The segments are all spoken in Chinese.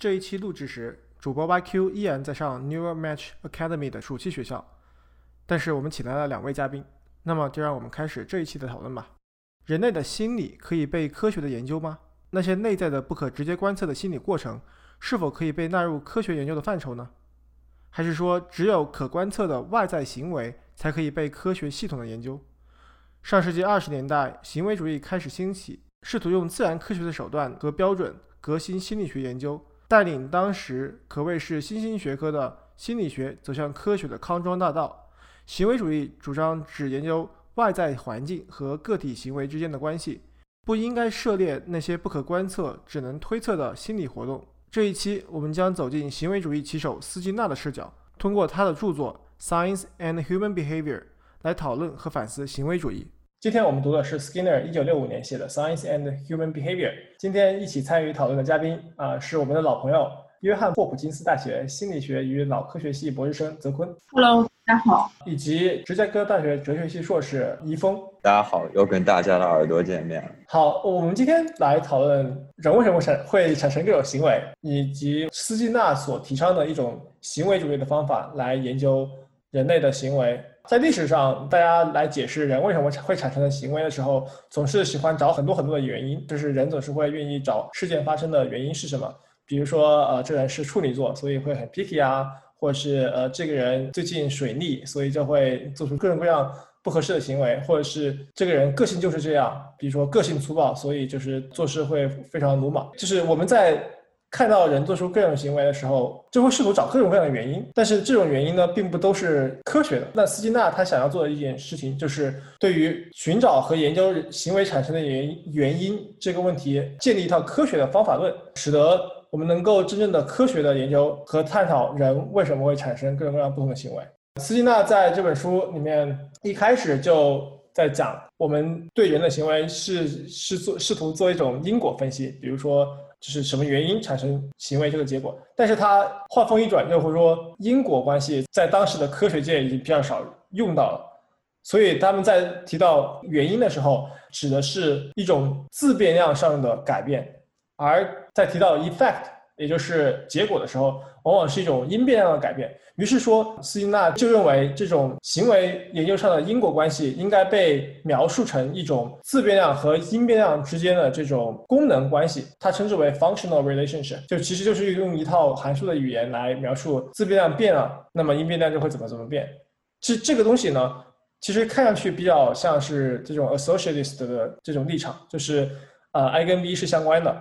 这一期录制时。主播 YQ 依然在上 Neural Match Academy 的暑期学校，但是我们请来了两位嘉宾，那么就让我们开始这一期的讨论吧。人类的心理可以被科学的研究吗？那些内在的不可直接观测的心理过程，是否可以被纳入科学研究的范畴呢？还是说只有可观测的外在行为才可以被科学系统的研究？上世纪二十年代，行为主义开始兴起，试图用自然科学的手段和标准革新心理学研究。带领当时可谓是新兴学科的心理学走向科学的康庄大道。行为主义主张只研究外在环境和个体行为之间的关系，不应该涉猎那些不可观测、只能推测的心理活动。这一期我们将走进行为主义旗手斯金纳的视角，通过他的著作《Science and Human Behavior》来讨论和反思行为主义。今天我们读的是 Skinner 一九六五年写的《Science and Human Behavior》。今天一起参与讨论的嘉宾啊，是我们的老朋友，约翰霍普金斯大学心理学与脑科学系博士生泽坤。Hello，大家好。以及芝加哥大学哲学系硕士怡峰。大家好，又跟大家的耳朵见面了。好，我们今天来讨论人为什么产会产生这种行为，以及斯金纳所提倡的一种行为主义的方法来研究人类的行为。在历史上，大家来解释人为什么会产生的行为的时候，总是喜欢找很多很多的原因，就是人总是会愿意找事件发生的原因是什么。比如说，呃，这人是处女座，所以会很 picky 啊，或者是呃，这个人最近水逆，所以就会做出各种各样不合适的行为，或者是这个人个性就是这样，比如说个性粗暴，所以就是做事会非常鲁莽。就是我们在。看到人做出各种行为的时候，就会试图找各种各样的原因，但是这种原因呢，并不都是科学的。那斯金纳他想要做的一件事情，就是对于寻找和研究行为产生的原原因这个问题，建立一套科学的方法论，使得我们能够真正的科学的研究和探讨人为什么会产生各种各样不同的行为。斯金纳在这本书里面一开始就在讲，我们对人的行为是是做试图做一种因果分析，比如说。就是什么原因产生行为这个结果，但是他话锋一转，就会说因果关系在当时的科学界已经比较少用到了，所以他们在提到原因的时候，指的是一种自变量上的改变，而在提到 effect，也就是结果的时候，往往是一种因变量的改变。于是说，斯金纳就认为这种行为研究上的因果关系应该被描述成一种自变量和因变量之间的这种功能关系，他称之为 functional relationship，就其实就是用一套函数的语言来描述自变量变了，那么因变量就会怎么怎么变。这这个东西呢，其实看上去比较像是这种 associativist 的这种立场，就是呃 i 跟 b 是相关的，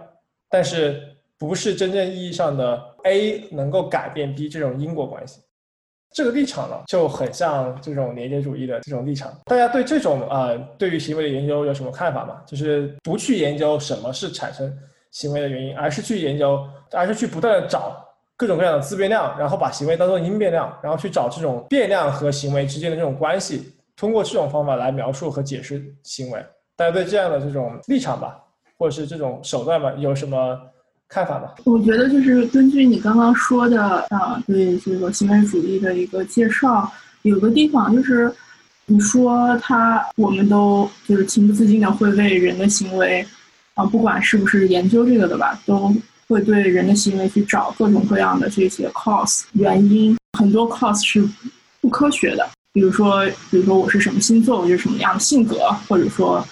但是不是真正意义上的 a 能够改变 b 这种因果关系。这个立场呢，就很像这种连接主义的这种立场。大家对这种呃，对于行为的研究有什么看法吗？就是不去研究什么是产生行为的原因，而是去研究，而是去不断的找各种各样的自变量，然后把行为当做因变量，然后去找这种变量和行为之间的这种关系，通过这种方法来描述和解释行为。大家对这样的这种立场吧，或者是这种手段吧，有什么？看法吧，我觉得就是根据你刚刚说的啊，对这个行为主义的一个介绍，有个地方就是你说他，我们都就是情不自禁的会为人的行为啊，不管是不是研究这个的吧，都会对人的行为去找各种各样的这些 cause 原因，很多 cause 是不科学的，比如说，比如说我是什么星座，我就什么样的性格，或者说，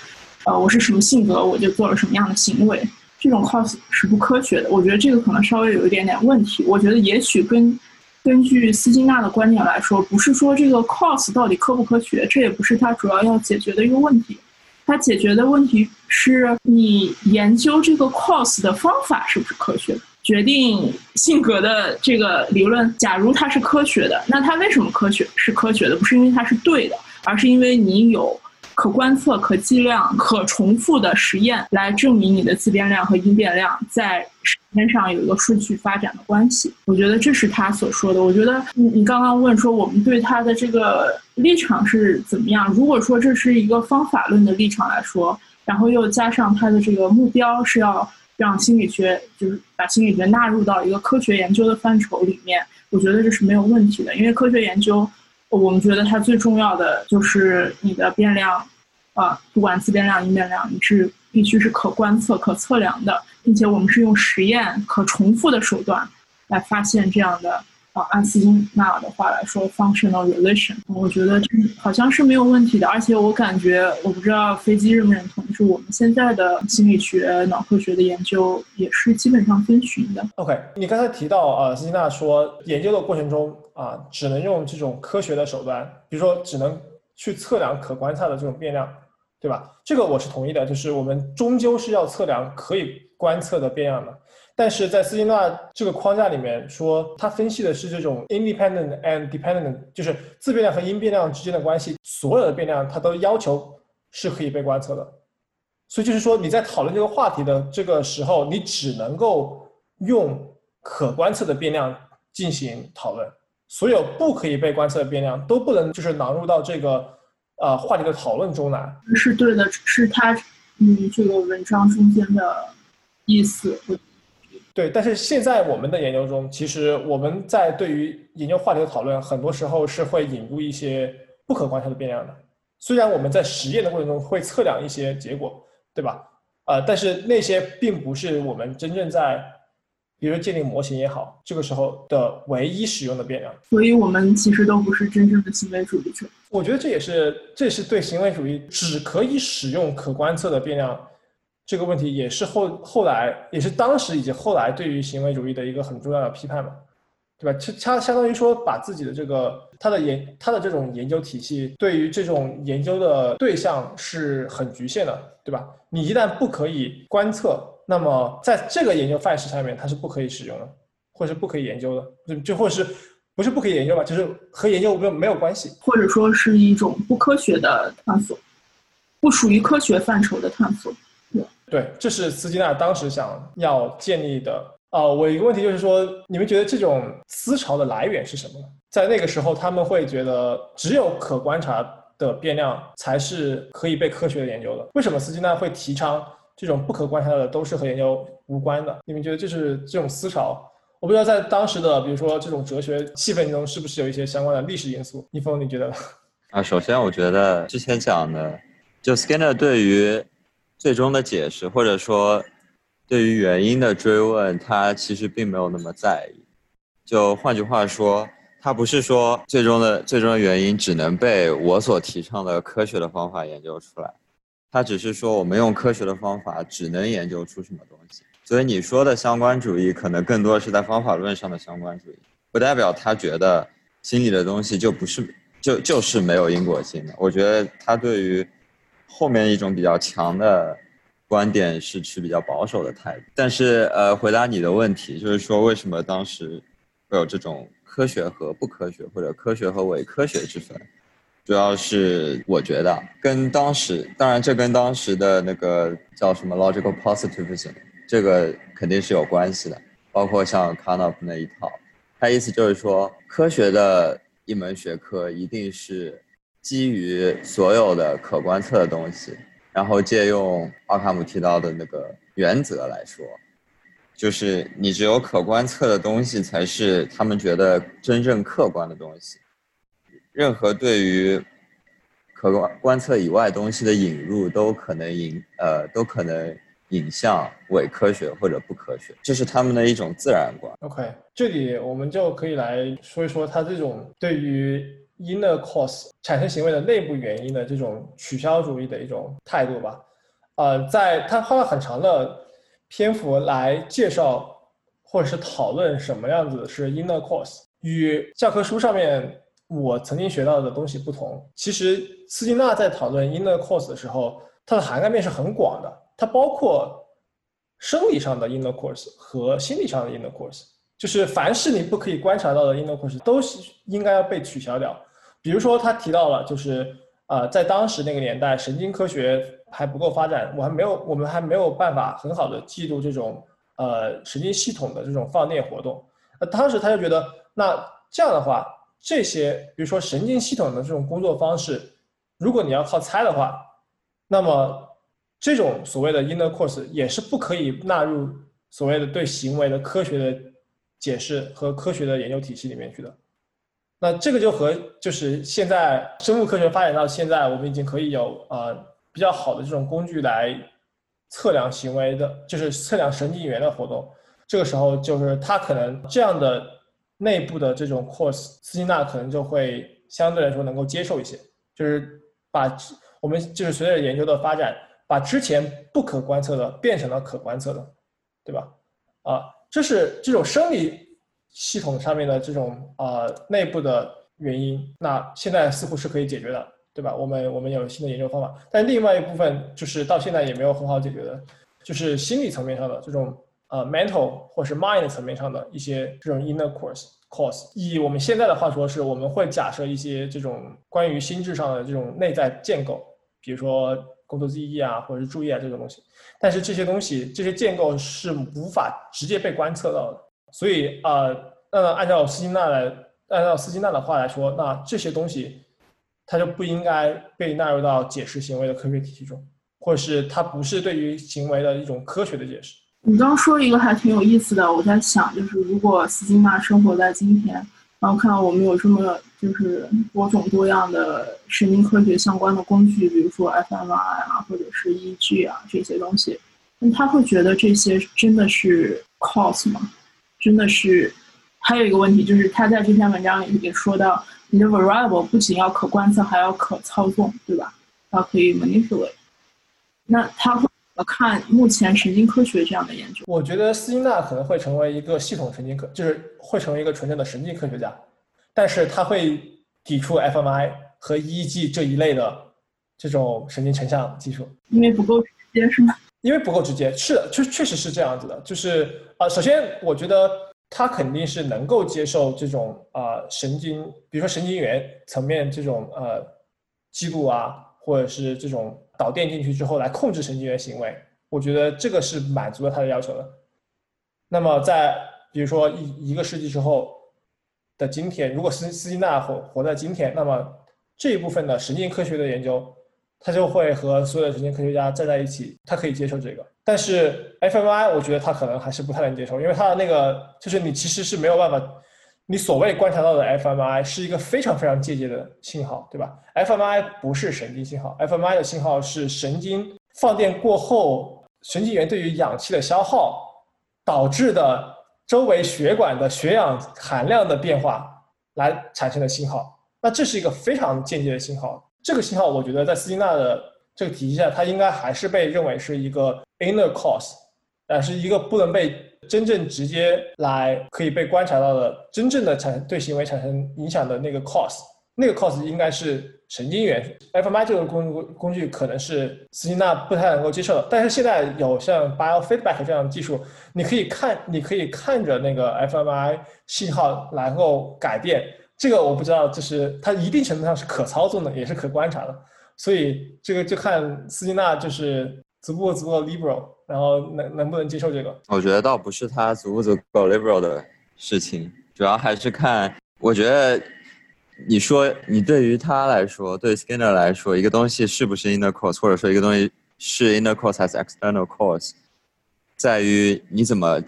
呃，我是什么性格，我就做了什么样的行为。这种 cos 是不科学的，我觉得这个可能稍微有一点点问题。我觉得也许跟根据斯金纳的观点来说，不是说这个 cos 到底科不科学，这也不是他主要要解决的一个问题。他解决的问题是你研究这个 cos 的方法是不是科学，决定性格的这个理论，假如它是科学的，那它为什么科学是科学的？不是因为它是对的，而是因为你有可观测、可计量、可重复的实验来证明你的自变量和因变量在时间上有一个顺序发展的关系。我觉得这是他所说的。我觉得你你刚刚问说我们对他的这个立场是怎么样？如果说这是一个方法论的立场来说，然后又加上他的这个目标是要让心理学就是把心理学纳入到一个科学研究的范畴里面，我觉得这是没有问题的，因为科学研究。我们觉得它最重要的就是你的变量，啊，不管自变量、因变量，你是必须是可观测、可测量的，并且我们是用实验可重复的手段来发现这样的。按斯金纳的话来说，functional relation，我觉得这好像是没有问题的。而且我感觉，我不知道飞机认不认同，就是我们现在的心理学、脑科学的研究也是基本上遵循的。OK，你刚才提到啊，斯金纳说研究的过程中啊，只能用这种科学的手段，比如说只能去测量可观测的这种变量，对吧？这个我是同意的，就是我们终究是要测量可以观测的变量的。但是在斯金纳这个框架里面说，他分析的是这种 independent and dependent，就是自变量和因变量之间的关系，所有的变量它都要求是可以被观测的。所以就是说你在讨论这个话题的这个时候，你只能够用可观测的变量进行讨论，所有不可以被观测的变量都不能就是纳入到这个呃话题的讨论中来。是对的，是他嗯这个文章中间的意思。对，但是现在我们的研究中，其实我们在对于研究话题的讨论，很多时候是会引入一些不可观测的变量的。虽然我们在实验的过程中会测量一些结果，对吧？呃，但是那些并不是我们真正在，比如建立模型也好，这个时候的唯一使用的变量。所以我们其实都不是真正的行为主义者。我觉得这也是，这是对行为主义只可以使用可观测的变量。这个问题也是后后来，也是当时以及后来对于行为主义的一个很重要的批判嘛，对吧？它相当于说把自己的这个他的研他的这种研究体系对于这种研究的对象是很局限的，对吧？你一旦不可以观测，那么在这个研究范式上面它是不可以使用的，或者是不可以研究的，就就或者是不是不可以研究吧？就是和研究没有没有关系，或者说是一种不科学的探索，不属于科学范畴的探索。对，这是斯金纳当时想要建立的。啊，我一个问题就是说，你们觉得这种思潮的来源是什么？在那个时候，他们会觉得只有可观察的变量才是可以被科学的研究的。为什么斯金纳会提倡这种不可观察的都是和研究无关的？你们觉得这是这种思潮？我不知道在当时的，比如说这种哲学气氛中，是不是有一些相关的历史因素？易峰，你觉得？啊，首先我觉得之前讲的，就 Skinner 对于最终的解释，或者说对于原因的追问，他其实并没有那么在意。就换句话说，他不是说最终的最终的原因只能被我所提倡的科学的方法研究出来，他只是说我们用科学的方法只能研究出什么东西。所以你说的相关主义，可能更多是在方法论上的相关主义，不代表他觉得心理的东西就不是就就是没有因果性的。我觉得他对于。后面一种比较强的观点是持比较保守的态度，但是呃，回答你的问题，就是说为什么当时会有这种科学和不科学或者科学和伪科学之分，主要是我觉得跟当时，当然这跟当时的那个叫什么 logical positivism 这个肯定是有关系的，包括像 k a n o p 那一套，他意思就是说科学的一门学科一定是。基于所有的可观测的东西，然后借用奥卡姆提到的那个原则来说，就是你只有可观测的东西才是他们觉得真正客观的东西。任何对于可观观测以外东西的引入，都可能引呃都可能引向伪科学或者不科学，这是他们的一种自然观。OK，这里我们就可以来说一说他这种对于。Inner cause 产生行为的内部原因的这种取消主义的一种态度吧，呃，在他花了很长的篇幅来介绍或者是讨论什么样子是 inner cause，与教科书上面我曾经学到的东西不同。其实斯金纳在讨论 inner cause 的时候，它的涵盖面是很广的，它包括生理上的 inner cause 和心理上的 inner cause，就是凡是你不可以观察到的 inner cause 都是应该要被取消掉。比如说，他提到了，就是呃，在当时那个年代，神经科学还不够发展，我还没有，我们还没有办法很好的记录这种呃神经系统的这种放电活动。那当时他就觉得，那这样的话，这些比如说神经系统的这种工作方式，如果你要靠猜的话，那么这种所谓的 inner course 也是不可以纳入所谓的对行为的科学的解释和科学的研究体系里面去的。那这个就和就是现在生物科学发展到现在，我们已经可以有呃比较好的这种工具来测量行为的，就是测量神经元的活动。这个时候就是它可能这样的内部的这种 course，斯金纳可能就会相对来说能够接受一些，就是把我们就是随着研究的发展，把之前不可观测的变成了可观测的，对吧？啊，这是这种生理。系统上面的这种呃内部的原因，那现在似乎是可以解决的，对吧？我们我们有新的研究方法，但另外一部分就是到现在也没有很好解决的，就是心理层面上的这种呃 mental 或是 mind 层面上的一些这种 inner course course。以我们现在的话说，是我们会假设一些这种关于心智上的这种内在建构，比如说工作记忆啊，或者是注意啊这种东西。但是这些东西这些建构是无法直接被观测到的。所以啊，那按照斯金纳来，按照斯金纳的话来说，那这些东西，它就不应该被纳入到解释行为的科学体系中，或者是它不是对于行为的一种科学的解释。你刚刚说一个还挺有意思的，我在想，就是如果斯金纳生活在今天，然后看到我们有这么就是多种多样的神经科学相关的工具，比如说 fMRI 啊，或者是 EEG 啊这些东西，那他会觉得这些真的是 cause 吗？真的是，还有一个问题就是，他在这篇文章里也说到，你的 variable 不仅要可观测，还要可操纵，对吧？它可以 manipulate。那他会怎么看目前神经科学这样的研究？我觉得斯金纳可能会成为一个系统神经科，就是会成为一个纯正的神经科学家，但是他会抵触 fMRI 和 EEG 这一类的这种神经成像技术，因为不够直接，是吗？因为不够直接，是的，确确实是这样子的。就是啊，首先我觉得他肯定是能够接受这种啊神经，比如说神经元层面这种呃记录啊，或者是这种导电进去之后来控制神经元行为，我觉得这个是满足了他的要求的。那么在比如说一一个世纪之后的今天，如果斯斯金纳活活在今天，那么这一部分的神经科学的研究。他就会和所有的神经科学家站在一起，他可以接受这个。但是 fmi 我觉得他可能还是不太能接受，因为他的那个就是你其实是没有办法，你所谓观察到的 fmi 是一个非常非常间接的信号，对吧？fmi 不是神经信号，fmi 的信号是神经放电过后，神经元对于氧气的消耗导致的周围血管的血氧含量的变化来产生的信号。那这是一个非常间接的信号。这个信号，我觉得在斯金纳的这个体系下，它应该还是被认为是一个 inner cause，呃，是一个不能被真正直接来可以被观察到的真正的产对行为产生影响的那个 cause。那个 cause 应该是神经元。fmi 这个工工具可能是斯金纳不太能够接受的，但是现在有像 biofeedback 这样的技术，你可以看，你可以看着那个 fmi 信号然后改变。这个我不知道，就是它一定程度上是可操纵的，也是可观察的，所以这个就看斯金纳就是足不足够 liberal，然后能能不能接受这个。我觉得倒不是他足不足够 liberal 的事情，主要还是看，我觉得你说你对于他来说，对 Skinner 来说，一个东西是不是 inner cause，或者说一个东西是 inner cause 还是 external cause，在于你怎么。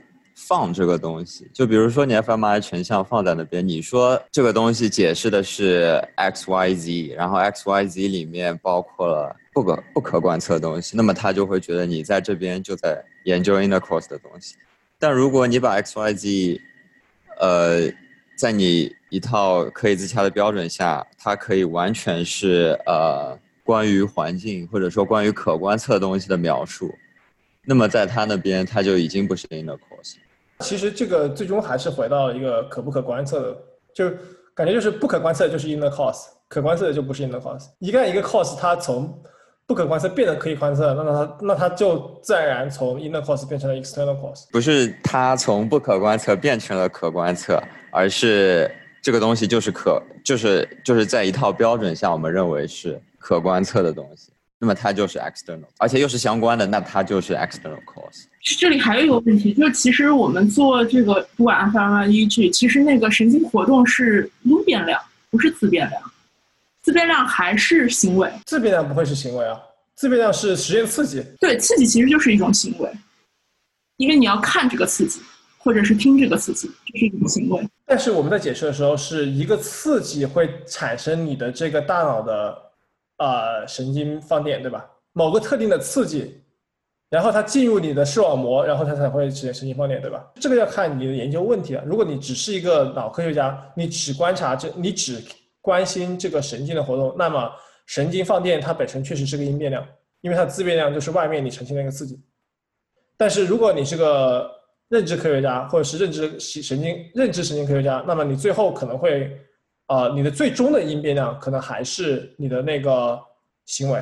放这个东西，就比如说你 FMI 成像放在那边，你说这个东西解释的是 x y z，然后 x y z 里面包括了不可不可观测的东西，那么他就会觉得你在这边就在研究 intercourse 的东西。但如果你把 x y z，呃，在你一套可以自洽的标准下，它可以完全是呃关于环境或者说关于可观测东西的描述，那么在他那边他就已经不是 inner course。其实这个最终还是回到一个可不可观测的，就感觉就是不可观测就是 inner cause，可观测的就不是 inner cause。一旦一个 cause 它从不可观测变得可以观测，那么它那它就自然而然从 inner cause 变成了 external cause。不是它从不可观测变成了可观测，而是这个东西就是可就是就是在一套标准下，我们认为是可观测的东西，那么它就是 external，而且又是相关的，那它就是 external cause。这里还有一个问题，就是其实我们做这个不管 fMRI 依据，其实那个神经活动是因变量，不是自变量。自变量还是行为，自变量不会是行为啊，自变量是实验刺激。对，刺激其实就是一种行为，因为你要看这个刺激，或者是听这个刺激，这是一种行为。但是我们在解释的时候，是一个刺激会产生你的这个大脑的呃神经放电，对吧？某个特定的刺激，然后它进入你的视网膜，然后它才会实现神经放电，对吧？这个要看你的研究问题了。如果你只是一个脑科学家，你只观察这，你只关心这个神经的活动，那么神经放电它本身确实是个因变量，因为它自变量就是外面你呈现的一个刺激。但是如果你是个认知科学家，或者是认知神经认知神经科学家，那么你最后可能会，呃，你的最终的因变量可能还是你的那个行为，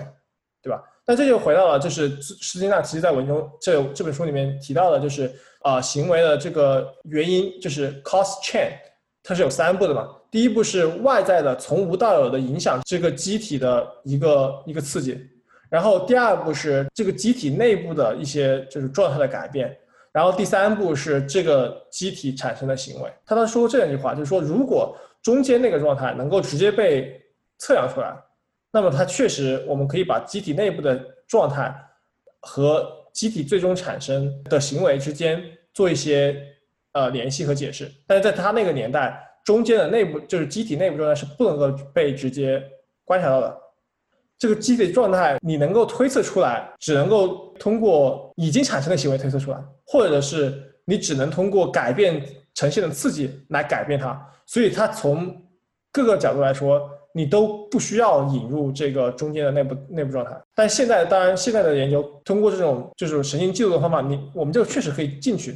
对吧？那这就回到了，就是施金纳其实在文中这这本书里面提到的，就是啊行为的这个原因，就是 cause chain，它是有三步的嘛。第一步是外在的从无到有的影响这个机体的一个一个刺激，然后第二步是这个机体内部的一些就是状态的改变，然后第三步是这个机体产生的行为。他他说过这样一句话，就是说如果中间那个状态能够直接被测量出来，那么它确实我们可以把机体内部的状态和机体最终产生的行为之间做一些呃联系和解释。但是在他那个年代。中间的内部就是机体内部状态是不能够被直接观察到的，这个机体状态你能够推测出来，只能够通过已经产生的行为推测出来，或者是你只能通过改变呈现的刺激来改变它。所以它从各个角度来说，你都不需要引入这个中间的内部内部状态。但现在当然现在的研究通过这种就是神经记录的方法，你我们就确实可以进去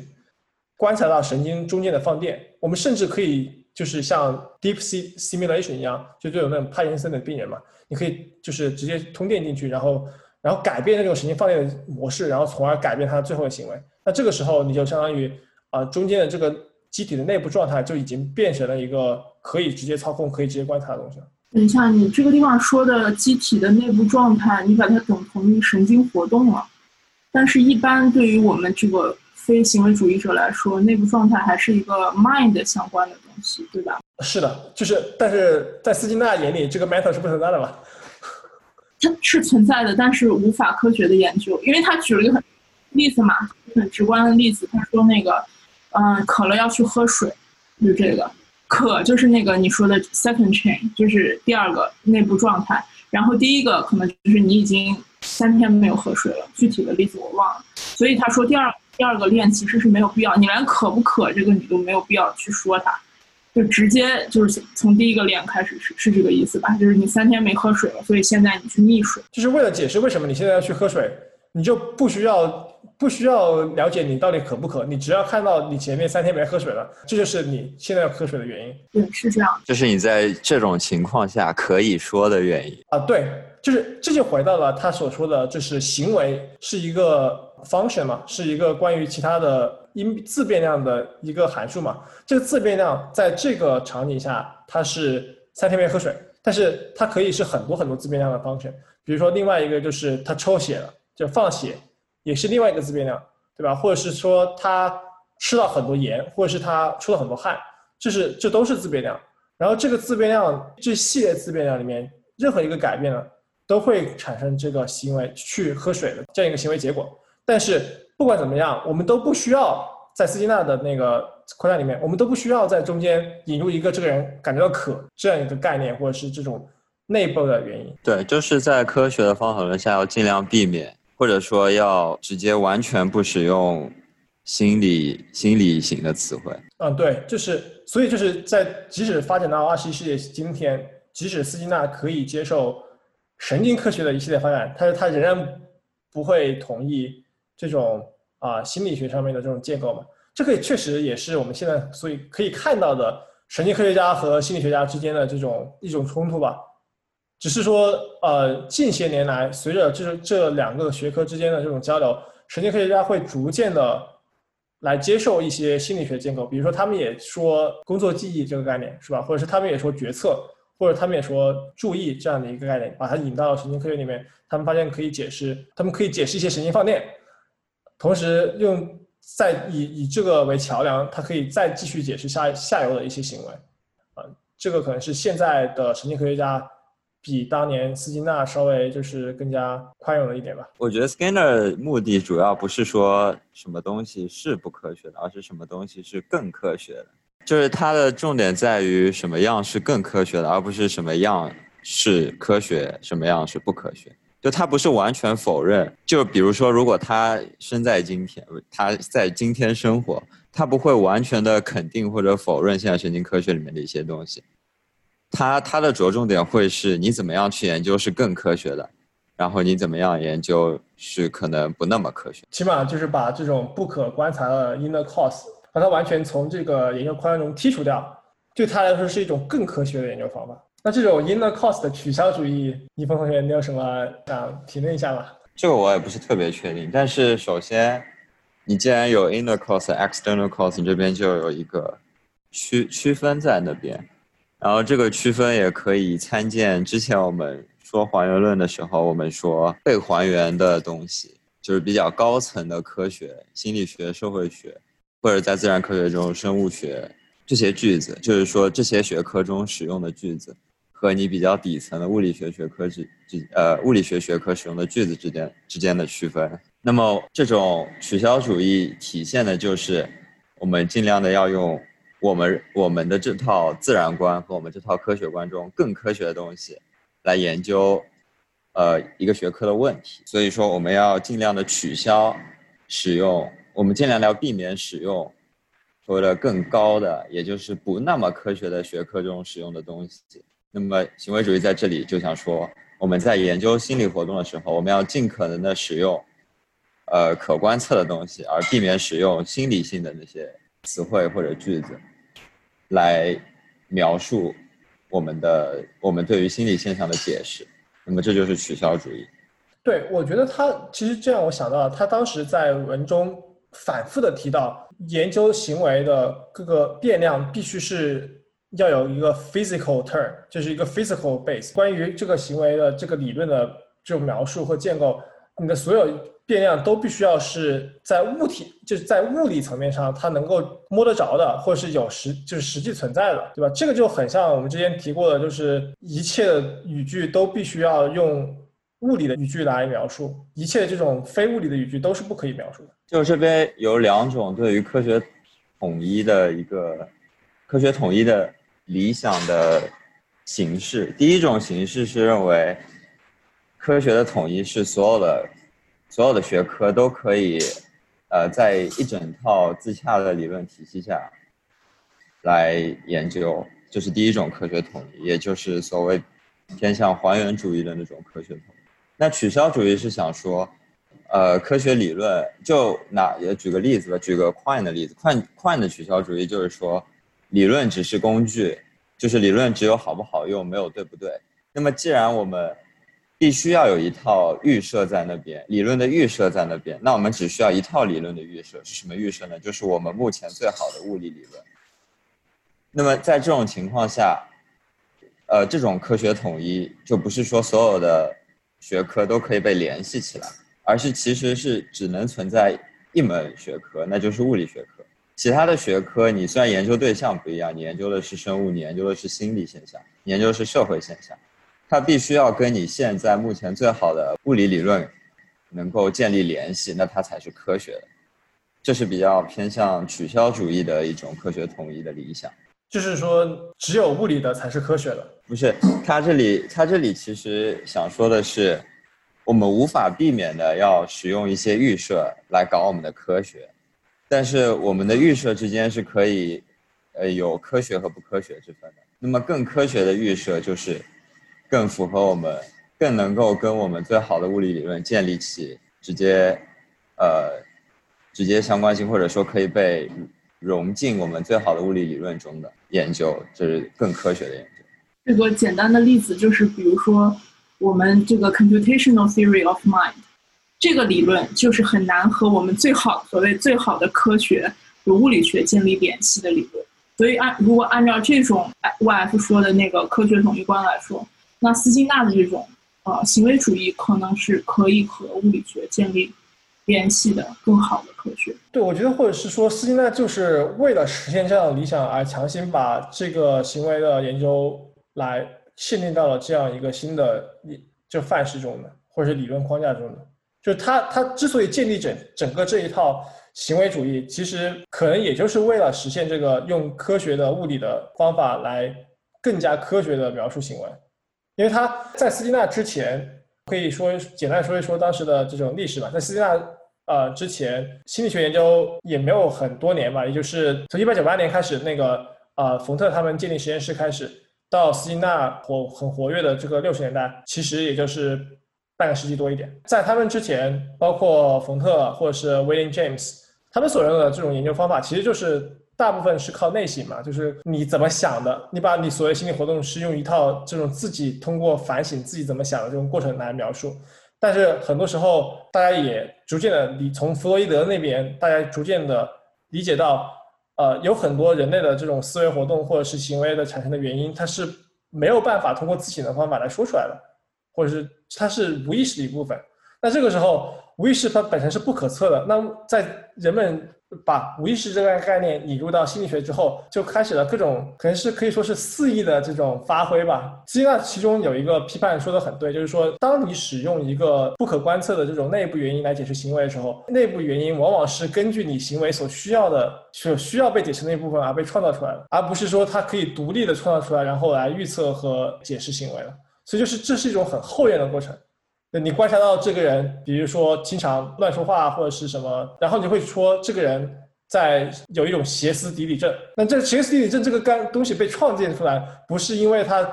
观察到神经中间的放电，我们甚至可以。就是像 deep simulation 一样，就就有那种帕金森的病人嘛，你可以就是直接通电进去，然后然后改变那种神经放电的模式，然后从而改变它最后的行为。那这个时候你就相当于啊中间的这个机体的内部状态就已经变成了一个可以直接操控、可以直接观察的东西了。等一下，你这个地方说的机体的内部状态，你把它等同于神经活动了，但是一般对于我们这个。非行为主义者来说，内部状态还是一个 mind 相关的东西，对吧？是的，就是，但是在斯金纳眼里，这个 matter 是不存在的吧？它是存在的，但是无法科学的研究，因为他举了一个很例子嘛，很直观的例子。他说那个，嗯，渴了要去喝水，就这个渴就是那个你说的 second chain，就是第二个内部状态。然后第一个可能就是你已经三天没有喝水了，具体的例子我忘了。所以他说第二。第二个练其实是没有必要，你连渴不渴这个你都没有必要去说它，就直接就是从第一个练开始是是这个意思吧？就是你三天没喝水了，所以现在你去溺水，就是为了解释为什么你现在要去喝水，你就不需要不需要了解你到底渴不渴，你只要看到你前面三天没喝水了，这就是你现在要喝水的原因。对，是这样。就是你在这种情况下可以说的原因啊，对，就是这就回到了他所说的，就是行为是一个。function 嘛，是一个关于其他的因自变量的一个函数嘛。这个自变量在这个场景下，它是三天没喝水，但是它可以是很多很多自变量的 function。比如说另外一个就是他抽血了，就放血，也是另外一个自变量，对吧？或者是说他吃了很多盐，或者是他出了很多汗，这是这都是自变量。然后这个自变量这系列自变量里面任何一个改变呢，都会产生这个行为去喝水的这样一个行为结果。但是不管怎么样，我们都不需要在斯金纳的那个框架里面，我们都不需要在中间引入一个这个人感觉到渴这样一个概念，或者是这种内部的原因。对，就是在科学的方法论下，要尽量避免，或者说要直接完全不使用心理心理型的词汇。嗯，对，就是所以就是在即使发展到二十一世纪今天，即使斯金纳可以接受神经科学的一系列发展，但是他仍然不会同意。这种啊心理学上面的这种建构嘛，这个确实也是我们现在所以可以看到的神经科学家和心理学家之间的这种一种冲突吧。只是说，呃，近些年来，随着这这两个学科之间的这种交流，神经科学家会逐渐的来接受一些心理学建构，比如说他们也说工作记忆这个概念是吧？或者是他们也说决策，或者他们也说注意这样的一个概念，把它引到神经科学里面，他们发现可以解释，他们可以解释一些神经放电，同时用再以以这个为桥梁，它可以再继续解释下下游的一些行为，啊，这个可能是现在的神经科学家比当年斯金纳稍微就是更加宽容了一点吧。我觉得 Skinner 目的主要不是说什么东西是不科学的，而是什么东西是更科学的。就是它的重点在于什么样是更科学的，而不是什么样是科学，什么样是不科学。就他不是完全否认，就比如说，如果他生在今天，他在今天生活，他不会完全的肯定或者否认现在神经科学里面的一些东西。他他的着重点会是你怎么样去研究是更科学的，然后你怎么样研究是可能不那么科学。起码就是把这种不可观察的 inner cause，把它完全从这个研究框架中剔除掉，对他来说是一种更科学的研究方法。那这种 inner cause 的取消主义，一峰同学，你有什么想评论一下吗？这个我也不是特别确定，但是首先，你既然有 inner cause、external cause，这边就有一个区区分在那边，然后这个区分也可以参见之前我们说还原论的时候，我们说被还原的东西就是比较高层的科学、心理学、社会学，或者在自然科学中生物学这些句子，就是说这些学科中使用的句子。和你比较底层的物理学学科之之呃物理学学科使用的句子之间之间的区分，那么这种取消主义体现的就是我们尽量的要用我们我们的这套自然观和我们这套科学观中更科学的东西来研究呃一个学科的问题，所以说我们要尽量的取消使用，我们尽量要避免使用所谓的更高的，也就是不那么科学的学科中使用的东西。那么行为主义在这里就想说，我们在研究心理活动的时候，我们要尽可能的使用，呃，可观测的东西，而避免使用心理性的那些词汇或者句子，来描述我们的我们对于心理现象的解释。那么这就是取消主义。对，我觉得他其实这样，我想到他当时在文中反复的提到，研究行为的各个变量必须是。要有一个 physical term，就是一个 physical base。关于这个行为的这个理论的这种描述或建构，你的所有变量都必须要是在物体，就是在物理层面上它能够摸得着的，或者是有实就是实际存在的，对吧？这个就很像我们之前提过的，就是一切的语句都必须要用物理的语句来描述，一切这种非物理的语句都是不可以描述的。就这边有两种对于科学统一的一个科学统一的。理想的形式，第一种形式是认为科学的统一是所有的所有的学科都可以，呃，在一整套自洽的理论体系下来研究，这是第一种科学统一，也就是所谓偏向还原主义的那种科学统一。那取消主义是想说，呃，科学理论就拿也举个例子吧，举个 Quine 的例子，Quine Quine 的取消主义就是说。理论只是工具，就是理论只有好不好用，没有对不对。那么，既然我们必须要有一套预设在那边，理论的预设在那边，那我们只需要一套理论的预设是什么预设呢？就是我们目前最好的物理理论。那么，在这种情况下，呃，这种科学统一就不是说所有的学科都可以被联系起来，而是其实是只能存在一门学科，那就是物理学科。其他的学科，你虽然研究对象不一样，你研究的是生物，你研究的是心理现象，研究的是社会现象，它必须要跟你现在目前最好的物理理论能够建立联系，那它才是科学的。这是比较偏向取消主义的一种科学统一的理想。就是说，只有物理的才是科学的？不是，他这里他这里其实想说的是，我们无法避免的要使用一些预设来搞我们的科学。但是我们的预设之间是可以，呃，有科学和不科学之分的。那么更科学的预设就是，更符合我们，更能够跟我们最好的物理理论建立起直接，呃，直接相关性，或者说可以被融进我们最好的物理理论中的研究，就是更科学的研究。这个简单的例子就是，比如说我们这个 computational theory of mind。这个理论就是很难和我们最好所谓最好的科学，有物理学建立联系的理论。所以按如果按照这种 Y.F 说的那个科学统一观来说，那斯金纳的这种呃行为主义可能是可以和物理学建立联系的更好的科学。对，我觉得或者是说斯金纳就是为了实现这样的理想而强行把这个行为的研究来限定到了这样一个新的理就范式中的，或者是理论框架中的。就是他他之所以建立整整个这一套。行为主义其实可能也就是为了实现这个用科学的物理的方法来更加科学的描述行为，因为他在斯金纳之前可以说简单说一说当时的这种历史吧。在斯金纳呃之前，心理学研究也没有很多年吧，也就是从一八九八年开始，那个呃冯特他们建立实验室开始，到斯金纳活很活跃的这个六十年代，其实也就是半个世纪多一点。在他们之前，包括冯特或者是 William James。他们所用的这种研究方法，其实就是大部分是靠内省嘛，就是你怎么想的，你把你所谓心理活动是用一套这种自己通过反省自己怎么想的这种过程来描述。但是很多时候，大家也逐渐的你从弗洛伊德那边，大家逐渐的理解到，呃，有很多人类的这种思维活动或者是行为的产生的原因，它是没有办法通过自省的方法来说出来的，或者是它是无意识的一部分。那这个时候。无意识它本身是不可测的。那在人们把无意识这个概念引入到心理学之后，就开始了各种可能是可以说是肆意的这种发挥吧。实际上，其中有一个批判说的很对，就是说，当你使用一个不可观测的这种内部原因来解释行为的时候，内部原因往往是根据你行为所需要的、所需要被解释那部分而被创造出来的，而不是说它可以独立的创造出来，然后来预测和解释行为的。所以，就是这是一种很后验的过程。你观察到这个人，比如说经常乱说话或者是什么，然后你会说这个人在有一种歇斯底里症。那这歇斯底里症这个干东西被创建出来，不是因为它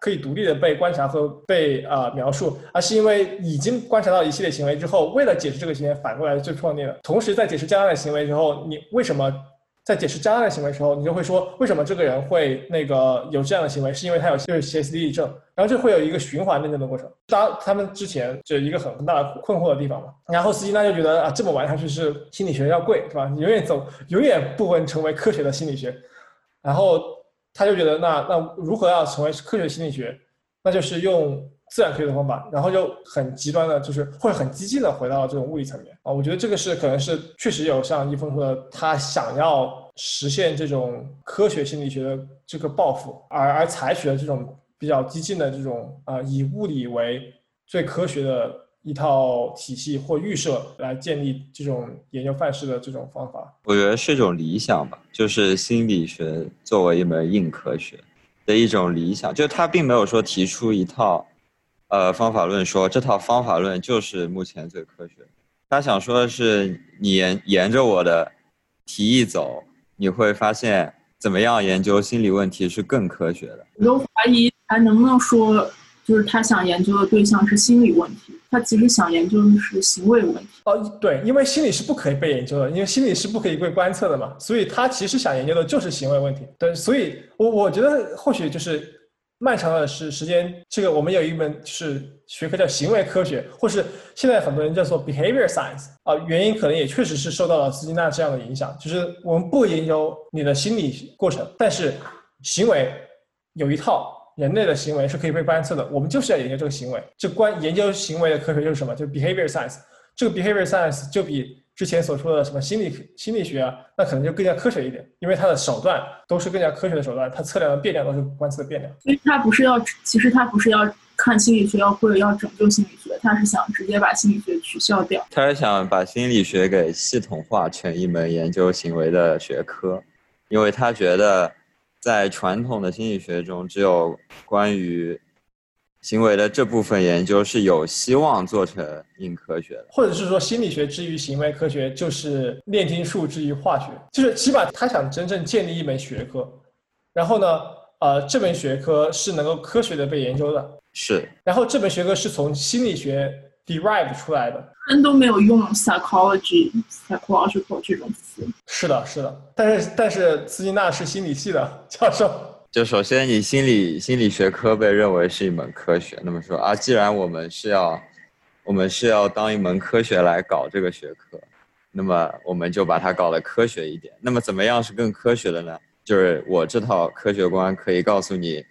可以独立的被观察和被啊描述，而是因为已经观察到一系列行为之后，为了解释这个行为，反过来就创建了。同时在解释将来的行为之后，你为什么？在解释将来的行为的时候，你就会说为什么这个人会那个有这样的行为，是因为他有就是歇斯底里症，然后就会有一个循环的那种过程。当他们之前就一个很很大的困惑的地方嘛，然后斯金纳就觉得啊，这么玩下去是心理学要贵，是吧？永远走，永远不会成为科学的心理学。然后他就觉得那那如何要成为科学心理学，那就是用。自然科学的方法，然后就很极端的，就是会很激进的回到了这种物理层面啊。我觉得这个是可能是确实有像一峰说的，他想要实现这种科学心理学的这个抱负，而而采取了这种比较激进的这种啊，以物理为最科学的一套体系或预设来建立这种研究范式的这种方法。我觉得是一种理想吧，就是心理学作为一门硬科学的一种理想，就他并没有说提出一套。呃，方法论说这套方法论就是目前最科学。他想说的是，你沿沿着我的提议走，你会发现怎么样研究心理问题是更科学的。我都怀疑还能不能说，就是他想研究的对象是心理问题，他其实想研究的是行为问题。哦，对，因为心理是不可以被研究的，因为心理是不可以被观测的嘛，所以他其实想研究的就是行为问题。对，所以我我觉得或许就是。漫长的时时间，这个我们有一门是学科叫行为科学，或是现在很多人叫做 behavior science 啊，原因可能也确实是受到了斯金纳这样的影响，就是我们不研究你的心理过程，但是行为有一套人类的行为是可以被观测的，我们就是要研究这个行为，就关研究行为的科学就是什么？就 behavior science，这个 behavior science 就比。之前所说的什么心理心理学啊，那可能就更加科学一点，因为它的手段都是更加科学的手段，它测量的变量都是观测的变量。所以它不是要，其实它不是要看心理学要或者要拯救心理学，它是想直接把心理学取消掉。他是想把心理学给系统化成一门研究行为的学科，因为他觉得在传统的心理学中，只有关于。行为的这部分研究是有希望做成硬科学的，或者是说心理学之于行为科学就是炼金术之于化学，就是起码他想真正建立一门学科，然后呢，呃，这门学科是能够科学的被研究的，是，然后这门学科是从心理学 derive 出来的，人都没有用 psychology psychological 这种词，是的，是的，但是但是斯金纳是心理系的教授。就首先，你心理心理学科被认为是一门科学，那么说啊，既然我们是要，我们是要当一门科学来搞这个学科，那么我们就把它搞得科学一点。那么怎么样是更科学的呢？就是我这套科学观可以告诉你，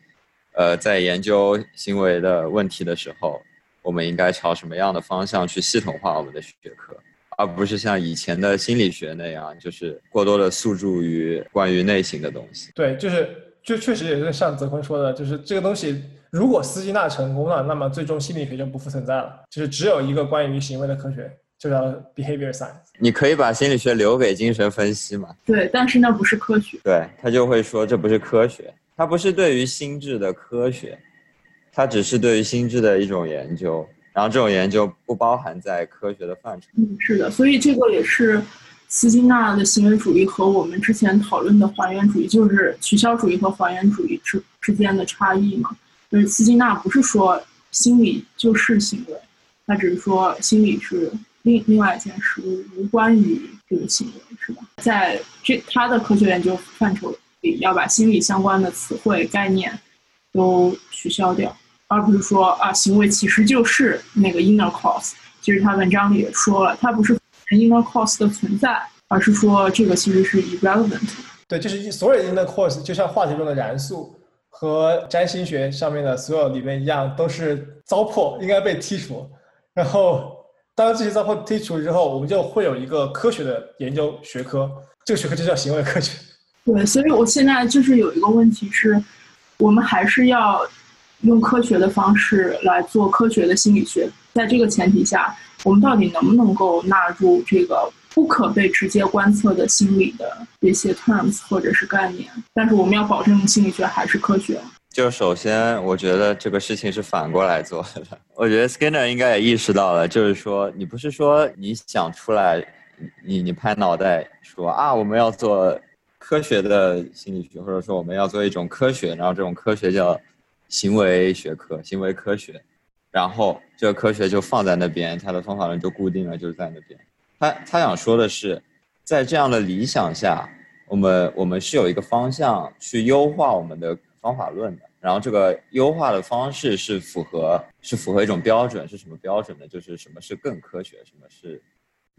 呃，在研究行为的问题的时候，我们应该朝什么样的方向去系统化我们的学科，而不是像以前的心理学那样，就是过多的诉诸于关于内心的东西。对，就是就确实也是像泽坤说的，就是这个东西，如果斯金纳成功了，那么最终心理学就不复存在了，就是只有一个关于行为的科学。就叫 behavior science。你可以把心理学留给精神分析嘛？对，但是那不是科学。对他就会说这不是科学，它不是对于心智的科学，它只是对于心智的一种研究，然后这种研究不包含在科学的范畴。嗯，是的，所以这个也是斯金纳的行为主义和我们之前讨论的还原主义，就是取消主义和还原主义之之间的差异嘛。就是斯金纳不是说心理就是行为，他只是说心理是。另另外一件事物无关于这个行为，是吧？在这他的科学研究范畴里，要把心理相关的词汇概念都取消掉，而不是说啊，行为其实就是那个 inner cause。其实他文章里也说了，他不是 inner cause 的存在，而是说这个其实是 irrelevant。对，就是所有 inner cause，就像话题中的燃素和占星学上面的所有理论一样，都是糟粕，应该被剔除。然后。当这些糟粕剔除之后，我们就会有一个科学的研究学科，这个学科就叫行为科学。对，所以我现在就是有一个问题是，我们还是要用科学的方式来做科学的心理学。在这个前提下，我们到底能不能够纳入这个不可被直接观测的心理的这些 terms 或者是概念？但是我们要保证心理学还是科学。就首先，我觉得这个事情是反过来做的。我觉得 Skinner 应该也意识到了，就是说，你不是说你想出来，你你拍脑袋说啊，我们要做科学的心理学，或者说我们要做一种科学，然后这种科学叫行为学科、行为科学，然后这个科学就放在那边，它的方法论就固定了，就是在那边。他他想说的是，在这样的理想下，我们我们是有一个方向去优化我们的。方法论的，然后这个优化的方式是符合是符合一种标准，是什么标准呢？就是什么是更科学，什么是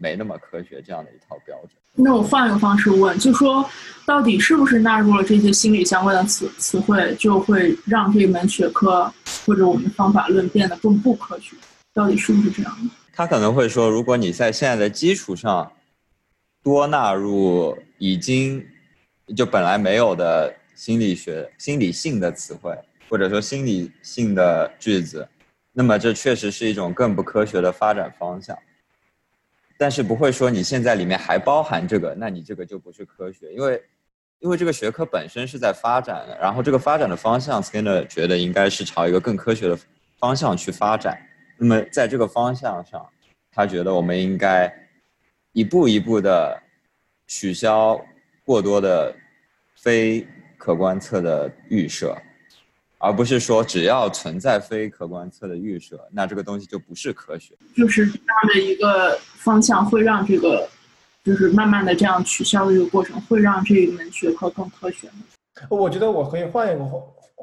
没那么科学这样的一套标准。那我换一个方式问，就说到底是不是纳入了这些心理相关的词词汇，就会让这门学科或者我们方法论变得更不科学？到底是不是这样？他可能会说，如果你在现在的基础上多纳入已经就本来没有的。心理学、心理性的词汇，或者说心理性的句子，那么这确实是一种更不科学的发展方向。但是不会说你现在里面还包含这个，那你这个就不是科学，因为因为这个学科本身是在发展的，然后这个发展的方向，Skinner 觉得应该是朝一个更科学的方向去发展。那么在这个方向上，他觉得我们应该一步一步的取消过多的非。可观测的预设，而不是说只要存在非可观测的预设，那这个东西就不是科学。就是这样的一个方向，会让这个，就是慢慢的这样取消的这个过程，会让这一门学科更科学吗？我觉得我可以换一个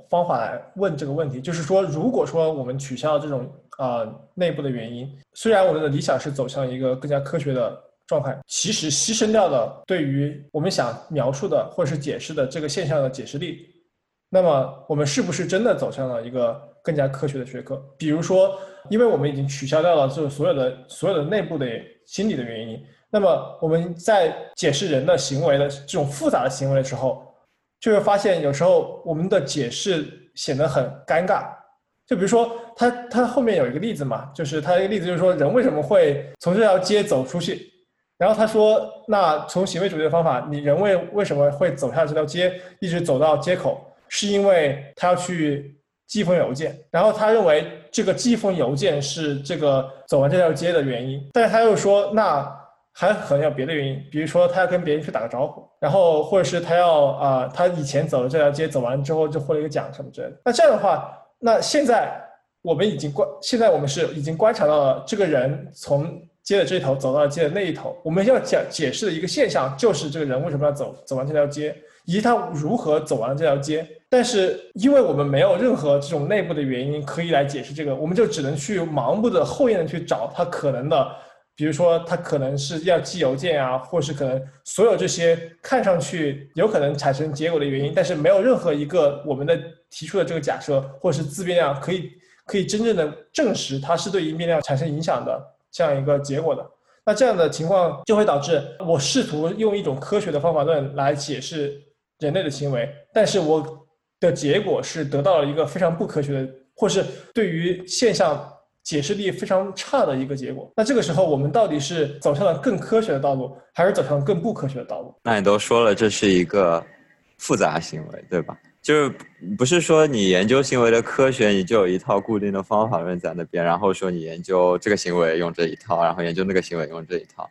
方法来问这个问题，就是说，如果说我们取消这种呃内部的原因，虽然我们的理想是走向一个更加科学的。状态其实牺牲掉了对于我们想描述的或者是解释的这个现象的解释力，那么我们是不是真的走向了一个更加科学的学科？比如说，因为我们已经取消掉了这所有的所有的内部的心理的原因，那么我们在解释人的行为的这种复杂的行为的时候，就会发现有时候我们的解释显得很尴尬。就比如说，他他后面有一个例子嘛，就是他一个例子就是说，人为什么会从这条街走出去？然后他说：“那从行为主义的方法，你人为为什么会走下这条街，一直走到街口？是因为他要去寄封邮件。然后他认为这个寄封邮件是这个走完这条街的原因。但是他又说，那还可能有别的原因，比如说他要跟别人去打个招呼，然后或者是他要啊，他以前走的这条街走完之后就获了一个奖什么之类的。那这样的话，那现在我们已经观，现在我们是已经观察到了这个人从。”街的这头走到了街的那一头，我们要讲解释的一个现象就是这个人为什么要走走完这条街，以及他如何走完这条街。但是因为我们没有任何这种内部的原因可以来解释这个，我们就只能去盲目的后验的去找他可能的比如说他可能是要寄邮件啊，或是可能所有这些看上去有可能产生结果的原因，但是没有任何一个我们的提出的这个假设或是自变量可以可以真正的证实它是对因变量产生影响的这样一个结果的。那这样的情况就会导致我试图用一种科学的方法论来解释人类的行为，但是我的结果是得到了一个非常不科学的，或是对于现象解释力非常差的一个结果。那这个时候，我们到底是走向了更科学的道路，还是走向了更不科学的道路？那你都说了，这是一个复杂行为，对吧？就是不是说你研究行为的科学，你就有一套固定的方法论在那边，然后说你研究这个行为用这一套，然后研究那个行为用这一套。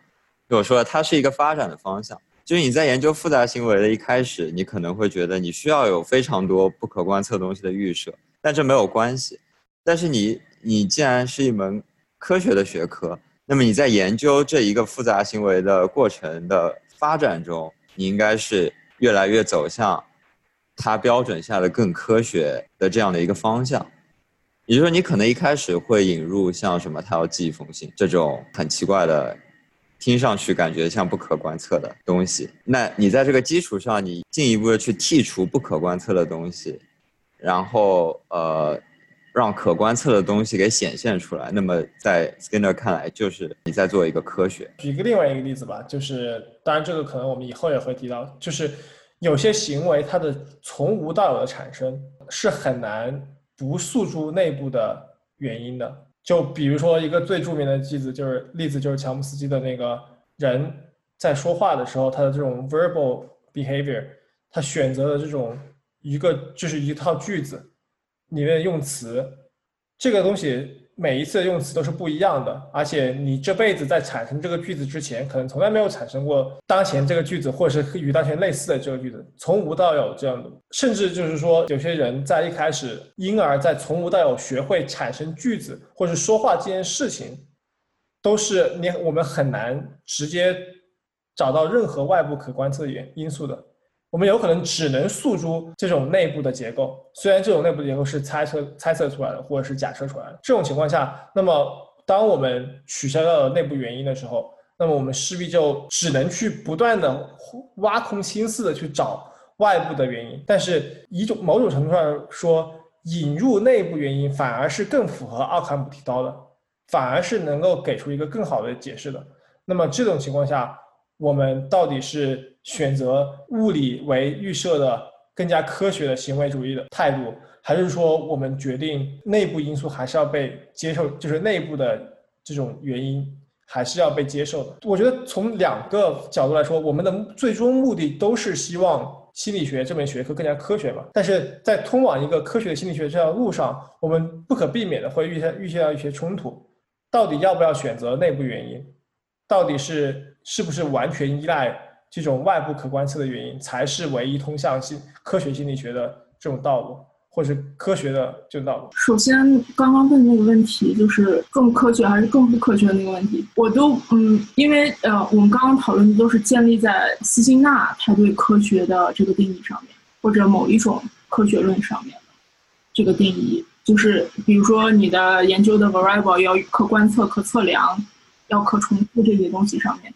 就我说，它是一个发展的方向。就是你在研究复杂行为的一开始，你可能会觉得你需要有非常多不可观测东西的预设，但这没有关系。但是你你既然是一门科学的学科，那么你在研究这一个复杂行为的过程的发展中，你应该是越来越走向。它标准下的更科学的这样的一个方向，也就是说，你可能一开始会引入像什么他要寄一封信这种很奇怪的，听上去感觉像不可观测的东西。那你在这个基础上，你进一步的去剔除不可观测的东西，然后呃，让可观测的东西给显现出来。那么在 Skinner 看来，就是你在做一个科学。举个另外一个例子吧，就是当然这个可能我们以后也会提到，就是。有些行为它的从无到有的产生是很难不诉诸内部的原因的。就比如说一个最著名的例子，就是例子就是乔姆斯基的那个人在说话的时候，他的这种 verbal behavior，他选择的这种一个就是一套句子里面用词，这个东西。每一次的用词都是不一样的，而且你这辈子在产生这个句子之前，可能从来没有产生过当前这个句子，或者是与当前类似的这个句子，从无到有这样的。甚至就是说，有些人在一开始，婴儿在从无到有学会产生句子或者说话这件事情，都是你我们很难直接找到任何外部可观测原因素的。我们有可能只能诉诸这种内部的结构，虽然这种内部的结构是猜测猜测出来的，或者是假设出来的。这种情况下，那么当我们取消掉了内部原因的时候，那么我们势必就只能去不断的挖空心思的去找外部的原因。但是一种某种程度上说，引入内部原因反而是更符合奥坎姆提刀的，反而是能够给出一个更好的解释的。那么这种情况下，我们到底是？选择物理为预设的更加科学的行为主义的态度，还是说我们决定内部因素还是要被接受，就是内部的这种原因还是要被接受的？我觉得从两个角度来说，我们的最终目的都是希望心理学这门学科更加科学嘛。但是在通往一个科学的心理学这条路上，我们不可避免的会遇见遇见到一些冲突。到底要不要选择内部原因？到底是是不是完全依赖？这种外部可观测的原因才是唯一通向心科学心理学的这种道路，或是科学的这种道路。首先，刚刚问那个问题，就是更科学还是更不科学的那个问题，我都嗯，因为呃，我们刚刚讨论的都是建立在斯金纳他对科学的这个定义上面，或者某一种科学论上面的这个定义，就是比如说你的研究的 variable 要可观测、可测量，要可重复这些东西上面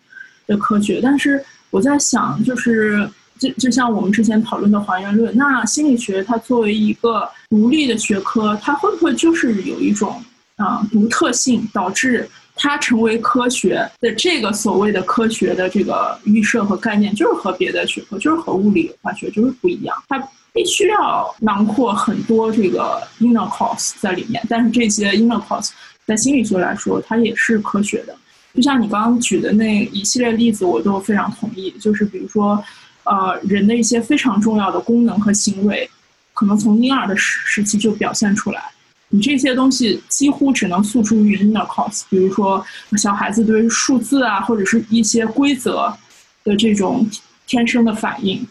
的科学，但是。我在想，就是就就像我们之前讨论的还原论，那心理学它作为一个独立的学科，它会不会就是有一种啊独特性，导致它成为科学的这个所谓的科学的这个预设和概念，就是和别的学科，就是和物理化学就是不一样，它必须要囊括很多这个 inner cause 在里面，但是这些 inner cause 在心理学来说，它也是科学的。就像你刚刚举的那一系列例子，我都非常同意。就是比如说，呃，人的一些非常重要的功能和行为，可能从婴儿的时时期就表现出来。你这些东西几乎只能诉诸于 inner cause，比如说小孩子对于数字啊，或者是一些规则的这种天生的反应，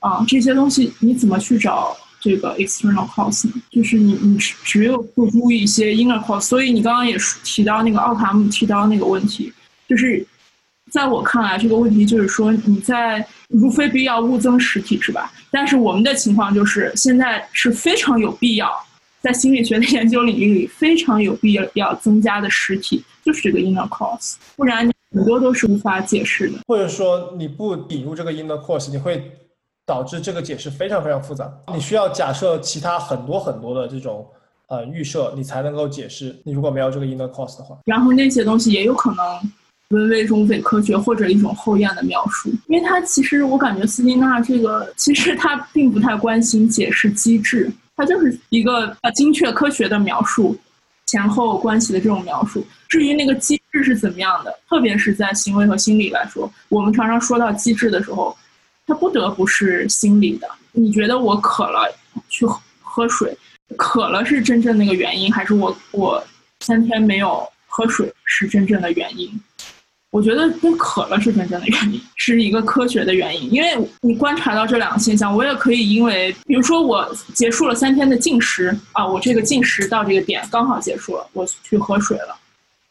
啊，这些东西你怎么去找？这个 external cause 就是你你只只有付诸一些 inner cause，所以你刚刚也提到那个奥卡姆提到那个问题，就是在我看来这个问题就是说你在如非必要勿增实体是吧？但是我们的情况就是现在是非常有必要在心理学的研究领域里非常有必要要增加的实体，就是这个 inner cause，不然很多都是无法解释的。或者说你不引入这个 inner cause，你会导致这个解释非常非常复杂。你需要假设其他很多很多的这种呃预设，你才能够解释。你如果没有这个 inner cause 的话，然后那些东西也有可能。沦为一种伪科学或者一种后验的描述，因为他其实我感觉斯金纳这个其实他并不太关心解释机制，他就是一个呃精确科学的描述前后关系的这种描述。至于那个机制是怎么样的，特别是在行为和心理来说，我们常常说到机制的时候，它不得不是心理的。你觉得我渴了去喝水，渴了是真正那个原因，还是我我三天没有喝水是真正的原因？我觉得跟渴了是真正的原因，是一个科学的原因。因为你观察到这两个现象，我也可以因为，比如说我结束了三天的进食啊，我这个进食到这个点刚好结束了，我去喝水了，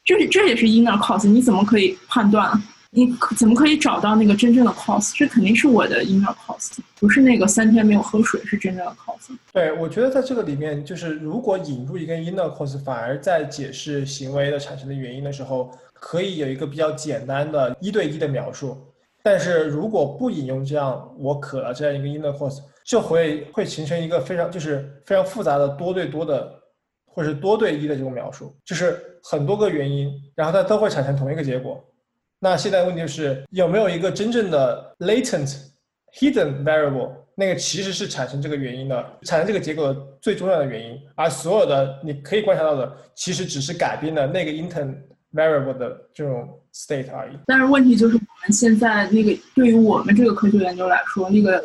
这这也是 inner cause。你怎么可以判断？你怎么可以找到那个真正的 cause？这肯定是我的 inner cause，不是那个三天没有喝水是真正的 cause。对，我觉得在这个里面，就是如果引入一个 inner cause，反而在解释行为的产生的原因的时候。可以有一个比较简单的一对一的描述，但是如果不引用这样我渴了这样一个 inner cause，就会会形成一个非常就是非常复杂的多对多的，或者是多对一的这种描述，就是很多个原因，然后它都会产生同一个结果。那现在问题就是有没有一个真正的 latent hidden variable，那个其实是产生这个原因的，产生这个结果最重要的原因，而所有的你可以观察到的，其实只是改变了那个 intern。variable 的这种 state 而已，但是问题就是我们现在那个对于我们这个科学研究来说，那个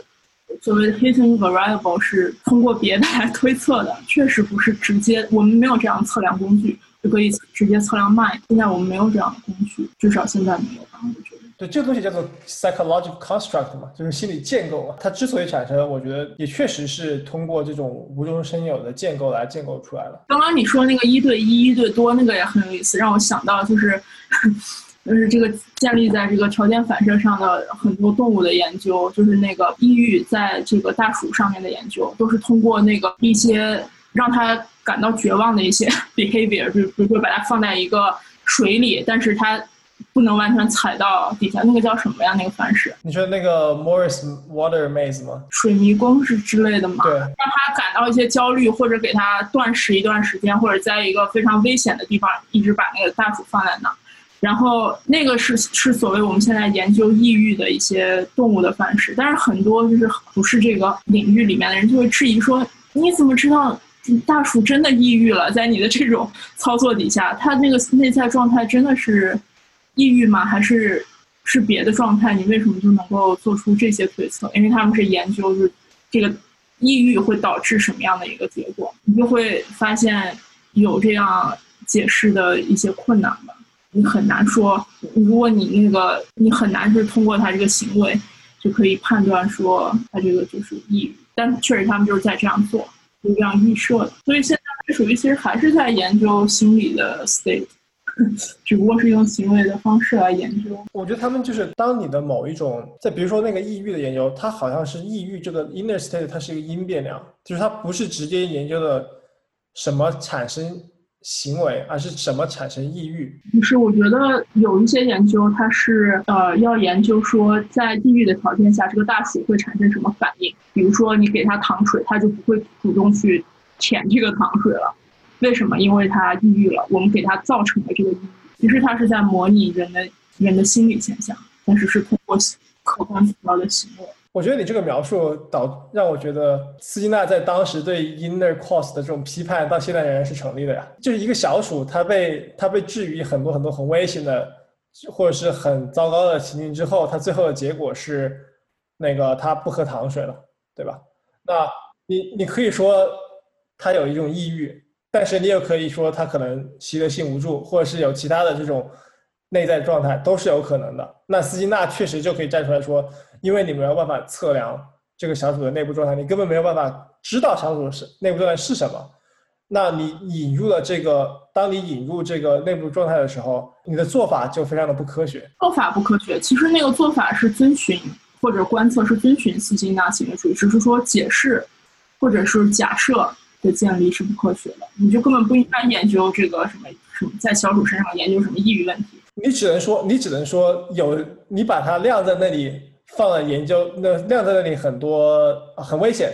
所谓的 hidden variable 是通过别的来推测的，确实不是直接，我们没有这样测量工具。就可以直接测量脉。现在我们没有这样的工具，至少现在没有吧？我觉得。对，这个东西叫做 psychological construct 嘛，就是心理建构嘛。它之所以产生，我觉得也确实是通过这种无中生有的建构来建构出来的。刚刚你说那个一对一、一对多，那个也很有意思，让我想到就是，就是这个建立在这个条件反射上的很多动物的研究，就是那个抑郁在这个大鼠上面的研究，都是通过那个一些让他感到绝望的一些 behavior，就比如说把它放在一个水里，但是它。不能完全踩到底下，那个叫什么呀？那个方式？你说那个 Morris Water Maze 吗？水迷宫是之类的吗？对，让他感到一些焦虑，或者给他断食一段时间，或者在一个非常危险的地方一直把那个大鼠放在那。然后那个是是所谓我们现在研究抑郁的一些动物的范式，但是很多就是不是这个领域里面的人就会质疑说：你怎么知道大鼠真的抑郁了？在你的这种操作底下，它那个内在状态真的是？抑郁吗？还是是别的状态？你为什么就能够做出这些推测？因为他们是研究，是这个抑郁会导致什么样的一个结果？你就会发现有这样解释的一些困难吧。你很难说，如果你那个你很难是通过他这个行为就可以判断说他这个就是抑郁。但确实他们就是在这样做，就这样预设的。所以现在属于其实还是在研究心理的 state。只不过是用行为的方式来研究。我觉得他们就是当你的某一种，在比如说那个抑郁的研究，它好像是抑郁这个 inner state，它是一个因变量，就是它不是直接研究的什么产生行为，而是什么产生抑郁。不是，我觉得有一些研究，它是呃要研究说在抑郁的条件下，这个大鼠会产生什么反应。比如说你给它糖水，它就不会主动去舔这个糖水了。为什么？因为他抑郁了，我们给他造成了这个抑郁。其实他是在模拟人的人的心理现象，但是是通过客观指标的行为。我觉得你这个描述导让我觉得斯金纳在当时对 inner cause 的这种批判，到现在仍然是成立的呀。就是一个小鼠，它被它被置于很多很多很危险的或者是很糟糕的情境之后，它最后的结果是那个它不喝糖水了，对吧？那你你可以说他有一种抑郁。但是你也可以说他可能习得性无助，或者是有其他的这种内在状态，都是有可能的。那斯金纳确实就可以站出来说，因为你没有办法测量这个小组的内部状态，你根本没有办法知道小组是内部状态是什么。那你引入了这个，当你引入这个内部状态的时候，你的做法就非常的不科学。做法不科学，其实那个做法是遵循或者观测是遵循斯金纳行为主义，只是说解释或者是假设。的建立是不科学的，你就根本不应该研究这个什么什么在小鼠身上研究什么抑郁问题。你只能说，你只能说有你把它晾在那里放了研究，那晾在那里很多很危险，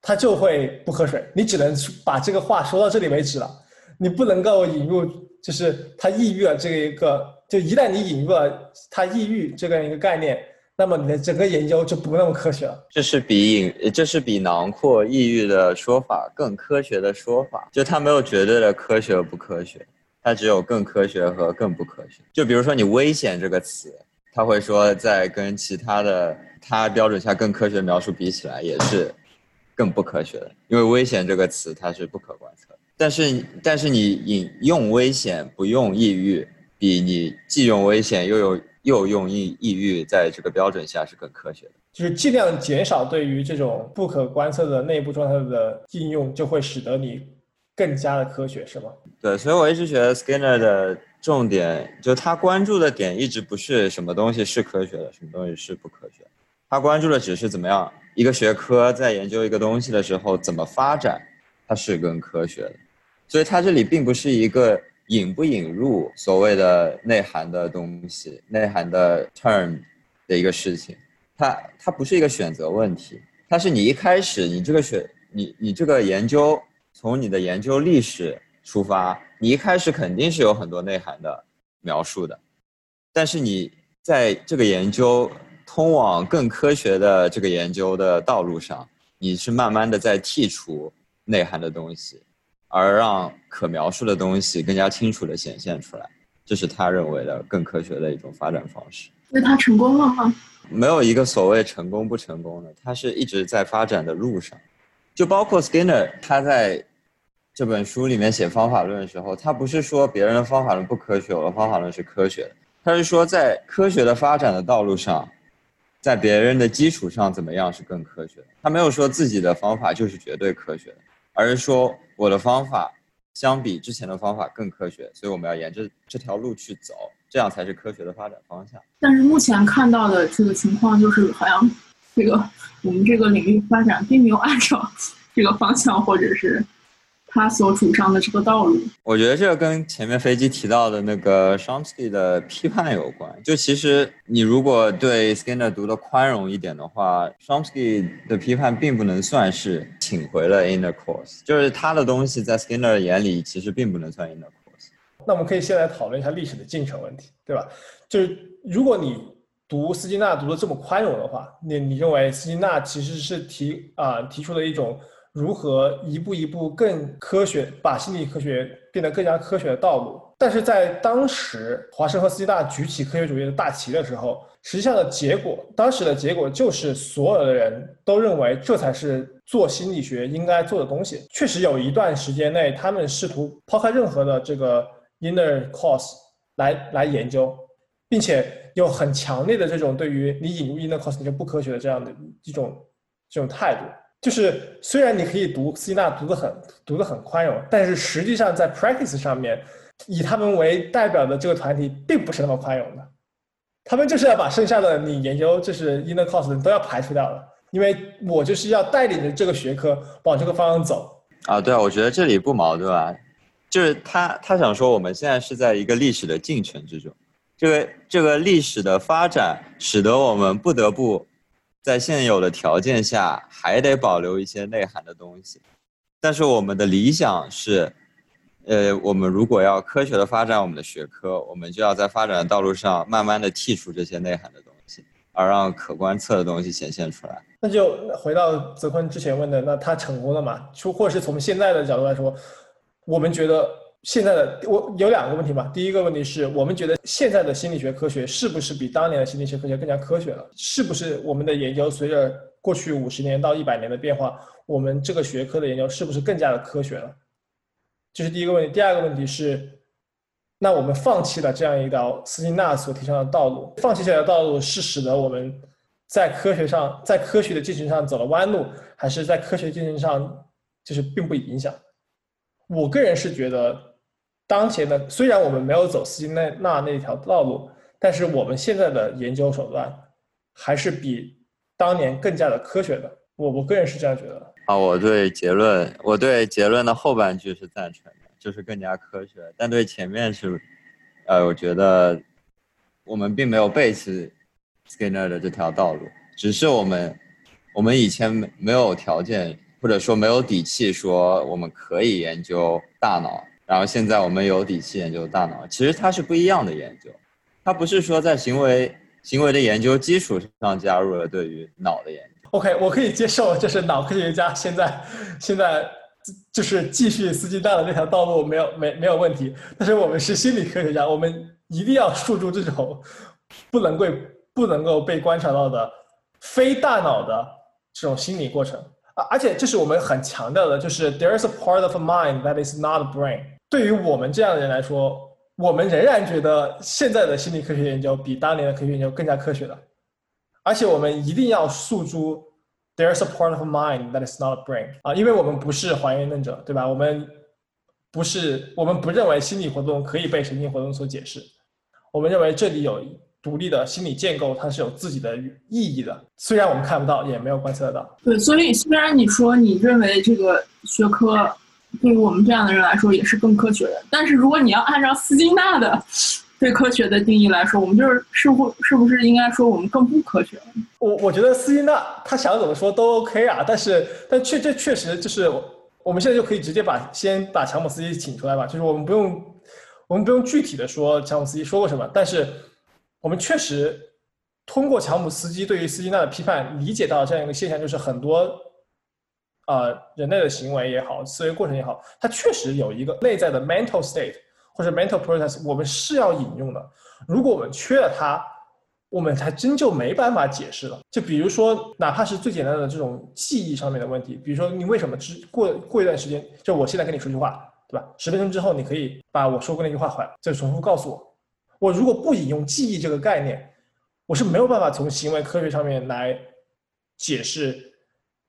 它就会不喝水。你只能把这个话说到这里为止了，你不能够引入就是它抑郁了这个一个，就一旦你引入了它抑郁这个一个概念。那么你的整个研究就不那么科学了。这是比引，这是比囊括抑郁的说法更科学的说法。就它没有绝对的科学不科学，它只有更科学和更不科学。就比如说你危险这个词，他会说在跟其他的他标准下更科学描述比起来，也是更不科学的。因为危险这个词它是不可观测。但是但是你引用危险不用抑郁，比你既用危险又有。又用抑抑郁，在这个标准下是更科学的，就是尽量减少对于这种不可观测的内部状态的应用，就会使得你更加的科学，是吗？对，所以我一直觉得 Skinner 的重点，就他关注的点一直不是什么东西是科学的，什么东西是不科学，他关注的只是怎么样一个学科在研究一个东西的时候怎么发展，它是更科学的，所以他这里并不是一个。引不引入所谓的内涵的东西、内涵的 term 的一个事情，它它不是一个选择问题，它是你一开始你这个选你你这个研究从你的研究历史出发，你一开始肯定是有很多内涵的描述的，但是你在这个研究通往更科学的这个研究的道路上，你是慢慢的在剔除内涵的东西。而让可描述的东西更加清楚地显现出来，这是他认为的更科学的一种发展方式。那他成功了吗？没有一个所谓成功不成功的，他是一直在发展的路上。就包括 Skinner，他在这本书里面写方法论的时候，他不是说别人的方法论不科学，我的方法论是科学的。他是说在科学的发展的道路上，在别人的基础上怎么样是更科学的。他没有说自己的方法就是绝对科学的。而是说，我的方法相比之前的方法更科学，所以我们要沿着这条路去走，这样才是科学的发展方向。但是目前看到的这个情况，就是好像这个我们这个领域发展并没有按照这个方向，或者是。他所主张的这个道路，我觉得这个跟前面飞机提到的那个 Shamsky 的批判有关。就其实你如果对 Skinner 读的宽容一点的话，Shamsky 的批判并不能算是请回了 inner course，就是他的东西在 Skinner 眼里其实并不能算 inner course。那我们可以先来讨论一下历史的进程问题，对吧？就是如果你读斯金纳读的这么宽容的话，你你认为斯金纳其实是提啊提出了一种。如何一步一步更科学，把心理科学变得更加科学的道路？但是在当时，华生和斯金纳举起科学主义的大旗的时候，实际上的结果，当时的结果就是所有的人都认为这才是做心理学应该做的东西。确实有一段时间内，他们试图抛开任何的这个 inner cause 来来研究，并且有很强烈的这种对于你引入 inner cause 就不科学的这样的一种这种态度。就是虽然你可以读斯金纳读得很读得很宽容，但是实际上在 practice 上面，以他们为代表的这个团体并不是那么宽容的，他们就是要把剩下的你研究就是 inner cause 都要排除掉了，因为我就是要带领着这个学科往这个方向走啊。对啊，我觉得这里不矛盾啊，就是他他想说我们现在是在一个历史的进程之中，这个这个历史的发展使得我们不得不。在现有的条件下，还得保留一些内涵的东西，但是我们的理想是，呃，我们如果要科学的发展我们的学科，我们就要在发展的道路上慢慢的剔除这些内涵的东西，而让可观测的东西显现出来。那就回到泽坤之前问的，那他成功了吗？就或是从现在的角度来说，我们觉得。现在的我有两个问题吧。第一个问题是我们觉得现在的心理学科学是不是比当年的心理学科学更加科学了？是不是我们的研究随着过去五十年到一百年的变化，我们这个学科的研究是不是更加的科学了？这是第一个问题。第二个问题是，那我们放弃了这样一条斯金纳所提倡的道路，放弃这条道路是使得我们在科学上在科学的进程上走了弯路，还是在科学进程上就是并不影响？我个人是觉得。当前的虽然我们没有走斯金纳那那条道路，但是我们现在的研究手段还是比当年更加的科学的。我我个人是这样觉得。啊，我对结论，我对结论的后半句是赞成的，就是更加科学。但对前面是，呃，我觉得我们并没有背弃 Skinner 的这条道路，只是我们我们以前没没有条件，或者说没有底气说我们可以研究大脑，然后现在我们有底气研究大脑。其实它是不一样的研究，它不是说在行为行为的研究基础上加入了对于脑的研究。OK，我可以接受，就是脑科学家现在现在就是继续斯金纳的这条道路没有没没有问题。但是我们是心理科学家，我们一定要束住这种不能够不能够被观察到的非大脑的这种心理过程啊！而且这是我们很强调的，就是 there is a part of a mind that is not brain。对于我们这样的人来说，我们仍然觉得现在的心理科学研究比当年的科学研究更加科学的。而且我们一定要诉诸 there's a part of mind that is not a brain 啊，因为我们不是还原论者，对吧？我们不是，我们不认为心理活动可以被神经活动所解释。我们认为这里有独立的心理建构，它是有自己的意义的。虽然我们看不到，也没有观测得到。对，所以虽然你说你认为这个学科对于我们这样的人来说也是更科学的，但是如果你要按照斯金纳的。对科学的定义来说，我们就是是不是不是应该说我们更不科学？我我觉得斯金纳他想怎么说都 OK 啊，但是但确这确实就是我们现在就可以直接把先把乔姆斯基请出来吧，就是我们不用我们不用具体的说乔姆斯基说过什么，但是我们确实通过乔姆斯基对于斯金纳的批判，理解到这样一个现象，就是很多呃人类的行为也好，思维过程也好，它确实有一个内在的 mental state。或者 mental process，我们是要引用的。如果我们缺了它，我们还真就没办法解释了。就比如说，哪怕是最简单的这种记忆上面的问题，比如说你为什么之过过一段时间，就我现在跟你说句话，对吧？十分钟之后，你可以把我说过那句话还再重复告诉我。我如果不引用记忆这个概念，我是没有办法从行为科学上面来解释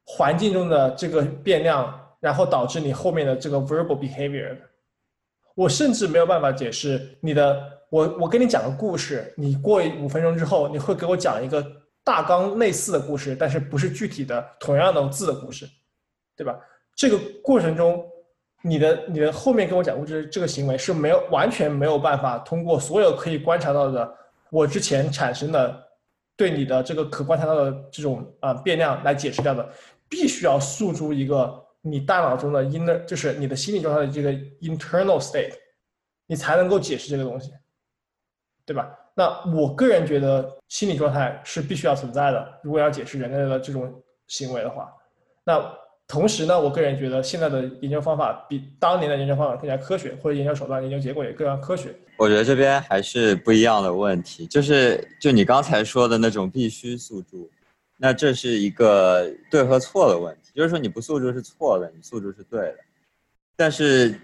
环境中的这个变量，然后导致你后面的这个 verbal behavior。我甚至没有办法解释你的，我我跟你讲个故事，你过五分钟之后，你会给我讲一个大纲类似的故事，但是不是具体的同样的字的故事，对吧？这个过程中，你的你的后面跟我讲故事这个行为是没有完全没有办法通过所有可以观察到的我之前产生的对你的这个可观察到的这种啊变量来解释掉的，必须要诉诸一个。你大脑中的 inner 就是你的心理状态的这个 internal state，你才能够解释这个东西，对吧？那我个人觉得心理状态是必须要存在的，如果要解释人类的这种行为的话。那同时呢，我个人觉得现在的研究方法比当年的研究方法更加科学，或者研究手段、研究结果也更加科学。我觉得这边还是不一样的问题，就是就你刚才说的那种必须诉诸。那这是一个对和错的问题，就是说你不诉诸是错的，你诉诸是对的，但是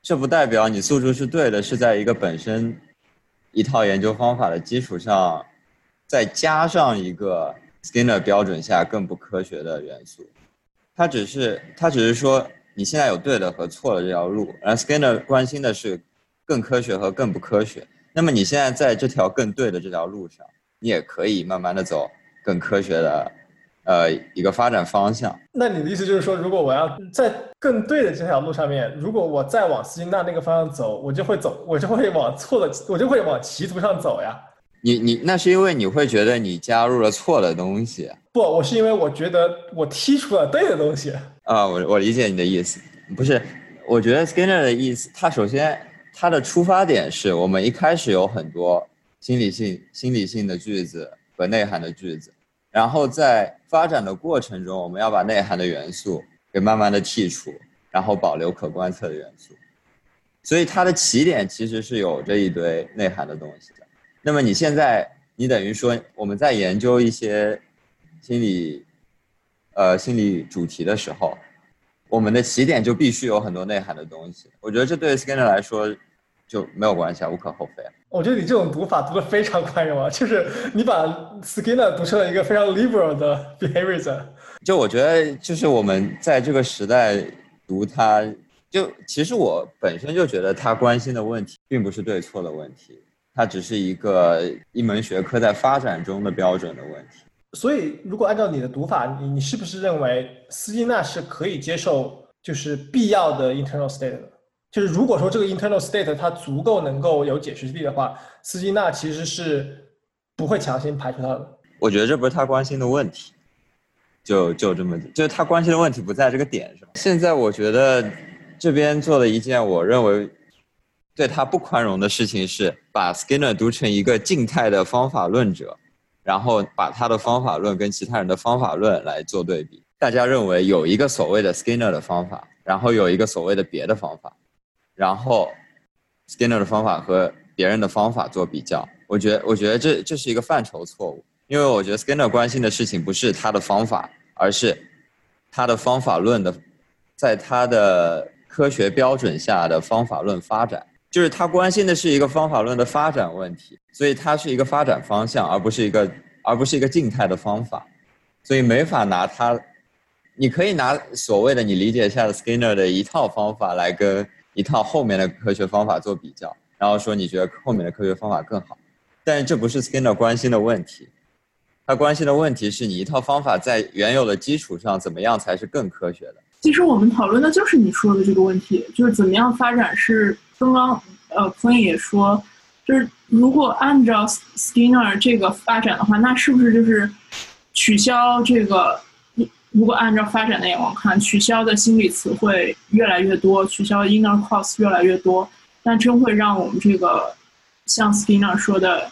这不代表你诉诸是对的，是在一个本身一套研究方法的基础上，再加上一个 Skinner 标准下更不科学的元素。他只是他只是说你现在有对的和错的这条路，而 Skinner 关心的是更科学和更不科学。那么你现在在这条更对的这条路上，你也可以慢慢的走。更科学的，呃，一个发展方向。那你的意思就是说，如果我要在更对的这条路上面，如果我再往斯金纳那个方向走，我就会走，我就会往错的，我就会往歧途上走呀。你你那是因为你会觉得你加入了错的东西。不，我是因为我觉得我剔除了对的东西。啊，我我理解你的意思，不是，我觉得 Skinner 的意思，他首先他的出发点是我们一开始有很多心理性心理性的句子。和内涵的句子，然后在发展的过程中，我们要把内涵的元素给慢慢的剔除，然后保留可观测的元素。所以它的起点其实是有这一堆内涵的东西的。那么你现在，你等于说我们在研究一些心理，呃，心理主题的时候，我们的起点就必须有很多内涵的东西。我觉得这对 Skinner 来说就没有关系啊，无可厚非啊。我觉得你这种读法读的非常宽容啊，就是你把 Skinner 读成了一个非常 liberal 的 behaviorism。就我觉得，就是我们在这个时代读他，就其实我本身就觉得他关心的问题并不是对错的问题，它只是一个一门学科在发展中的标准的问题。所以如果按照你的读法，你你是不是认为斯金纳是可以接受就是必要的 internal state 的？就是如果说这个 internal state 它足够能够有解释力的话，斯金纳其实是不会强行排除它的。我觉得这不是他关心的问题，就就这么，就是他关心的问题不在这个点上。现在我觉得这边做了一件我认为对他不宽容的事情，是把 Skinner 读成一个静态的方法论者，然后把他的方法论跟其他人的方法论来做对比。大家认为有一个所谓的 Skinner 的方法，然后有一个所谓的别的方法。然后，Skinner 的方法和别人的方法做比较，我觉得，我觉得这这是一个范畴错误，因为我觉得 Skinner 关心的事情不是他的方法，而是他的方法论的，在他的科学标准下的方法论发展，就是他关心的是一个方法论的发展问题，所以它是一个发展方向，而不是一个而不是一个静态的方法，所以没法拿他，你可以拿所谓的你理解下的 Skinner 的一套方法来跟。一套后面的科学方法做比较，然后说你觉得后面的科学方法更好，但是这不是 Skinner 关心的问题，他关心的问题是你一套方法在原有的基础上怎么样才是更科学的。其实我们讨论的就是你说的这个问题，就是怎么样发展是刚刚呃朋友也说，就是如果按照 Skinner 这个发展的话，那是不是就是取消这个？如果按照发展的眼光看，取消的心理词汇越来越多，取消 inner cause 越来越多，那真会让我们这个像 Skinner 说的，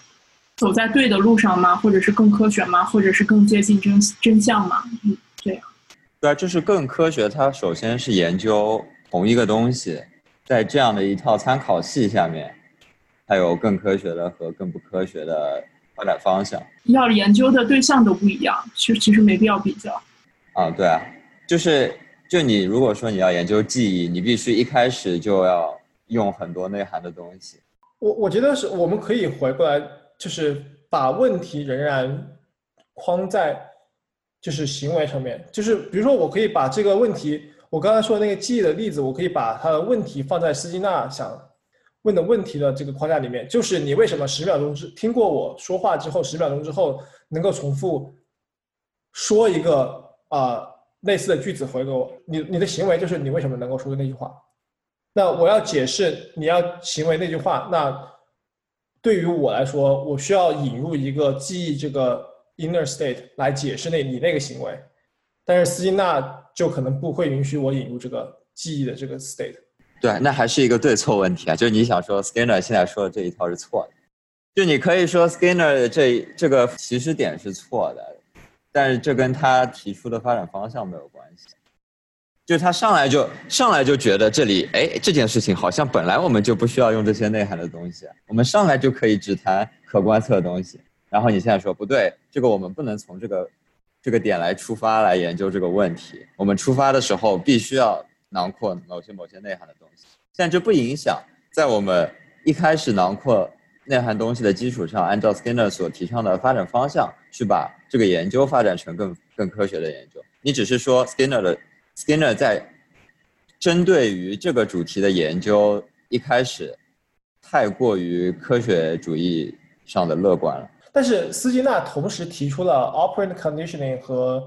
走在对的路上吗？或者是更科学吗？或者是更接近真真相吗？嗯，这样。对啊，就是更科学。它首先是研究同一个东西，在这样的一套参考系下面，它有更科学的和更不科学的发展方向。要研究的对象都不一样，其实其实没必要比较。啊，对啊，就是就你如果说你要研究记忆，你必须一开始就要用很多内涵的东西。我我觉得是我们可以回过来，就是把问题仍然框在就是行为上面，就是比如说我可以把这个问题，我刚才说的那个记忆的例子，我可以把它的问题放在斯金纳想问的问题的这个框架里面，就是你为什么十秒钟之听过我说话之后，十秒钟之后能够重复说一个。啊，类似的句子回给我，你你的行为就是你为什么能够说出那句话？那我要解释你要行为那句话，那对于我来说，我需要引入一个记忆这个 inner state 来解释那你那个行为，但是斯金纳就可能不会允许我引入这个记忆的这个 state。对，那还是一个对错问题啊，就是你想说 Skinner 现在说的这一套是错的，就你可以说 Skinner 这这个起始点是错的。但是这跟他提出的发展方向没有关系，就他上来就上来就觉得这里，哎，这件事情好像本来我们就不需要用这些内涵的东西，我们上来就可以只谈可观测的东西。然后你现在说不对，这个我们不能从这个这个点来出发来研究这个问题，我们出发的时候必须要囊括某些某些内涵的东西。但这不影响在我们一开始囊括。内涵东西的基础上，按照 Skinner 所提倡的发展方向去把这个研究发展成更更科学的研究。你只是说 Skinner 的 Skinner 在针对于这个主题的研究一开始太过于科学主义上的乐观了。但是斯金纳同时提出了 operant conditioning 和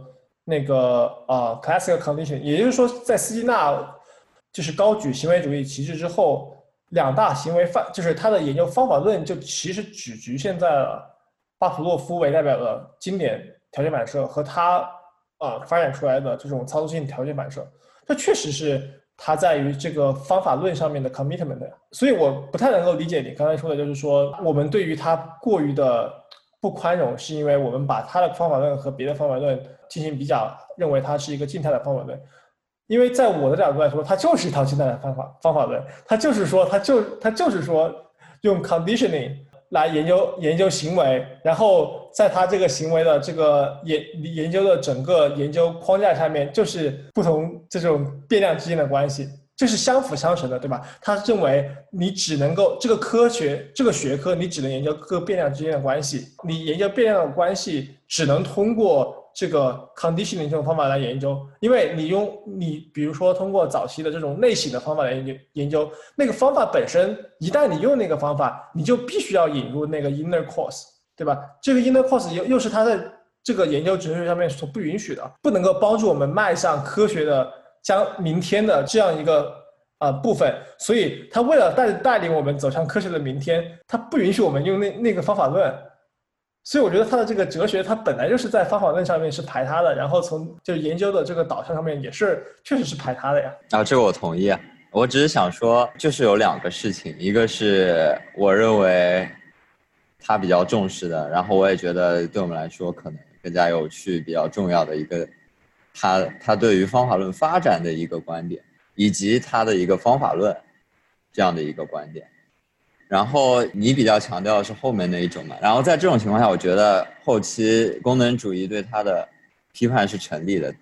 那个啊 classical conditioning，也就是说，在斯金纳就是高举行为主义旗帜之后。两大行为范就是他的研究方法论，就其实只局限在了巴甫洛夫为代表的经典条件反射和他啊发展出来的这种操作性条件反射。这确实是他在于这个方法论上面的 commitment。所以我不太能够理解你刚才说的，就是说我们对于他过于的不宽容，是因为我们把他的方法论和别的方法论进行比较，认为它是一个静态的方法论。因为在我的角度来说，它就是一套现代的方法方法论，它就是说，它就它就是说，用 conditioning 来研究研究行为，然后在它这个行为的这个研研究的整个研究框架下面，就是不同这种变量之间的关系，这是相辅相成的，对吧？他认为你只能够这个科学这个学科，你只能研究各变量之间的关系，你研究变量的关系只能通过。这个 conditioning 这种方法来研究，因为你用你比如说通过早期的这种类型的方法来研究研究那个方法本身，一旦你用那个方法，你就必须要引入那个 inner cause，对吧？这个 inner cause 又又是它在这个研究哲学上面所不允许的，不能够帮助我们迈向科学的将明天的这样一个啊部分。所以，他为了带带领我们走向科学的明天，他不允许我们用那那个方法论。所以，我觉得他的这个哲学，它本来就是在方法论上面是排他的，然后从就研究的这个导向上面也是确实是排他的呀。啊，这个我同意。我只是想说，就是有两个事情，一个是我认为他比较重视的，然后我也觉得对我们来说可能更加有趣、比较重要的一个，他他对于方法论发展的一个观点，以及他的一个方法论这样的一个观点。然后你比较强调的是后面那一种嘛？然后在这种情况下，我觉得后期功能主义对他的批判是成立的，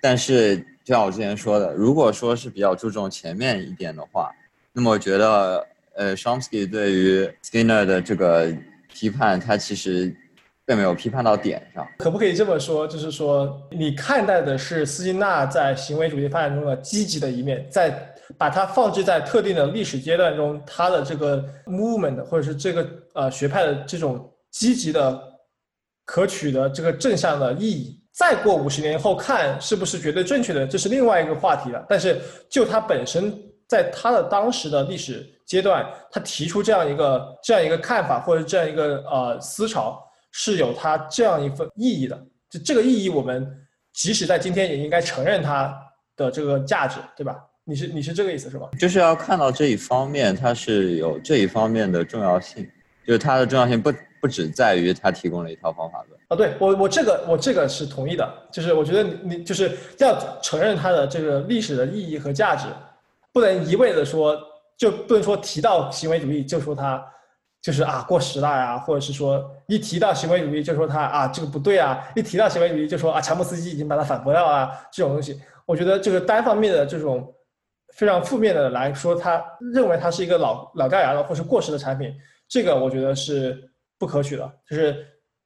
但是。就像我之前说的，如果说是比较注重前面一点的话，那么我觉得，呃，Chomsky 对于 Skinner 的这个批判，他其实并没有批判到点上。可不可以这么说？就是说，你看待的是斯金纳在行为主义发展中的积极的一面，在把它放置在特定的历史阶段中，它的这个 movement 或者是这个呃学派的这种积极的、可取的这个正向的意义。再过五十年后看是不是绝对正确的，这是另外一个话题了。但是就他本身在他的当时的历史阶段，他提出这样一个这样一个看法或者这样一个呃思潮，是有他这样一份意义的。就这个意义，我们即使在今天也应该承认它的这个价值，对吧？你是你是这个意思是吧？就是要看到这一方面，它是有这一方面的重要性，就是它的重要性不。不只在于它提供了一套方法论啊，对我我这个我这个是同意的，就是我觉得你你就是要承认它的这个历史的意义和价值，不能一味的说就不能说提到行为主义就说它就是啊过时了呀，或者是说一提到行为主义就说它啊这个不对啊，一提到行为主义就说啊乔布斯基已经把它反驳掉啊这种东西，我觉得这个单方面的这种非常负面的来说，他认为它是一个老老掉牙的或是过时的产品，这个我觉得是。不可取的，就是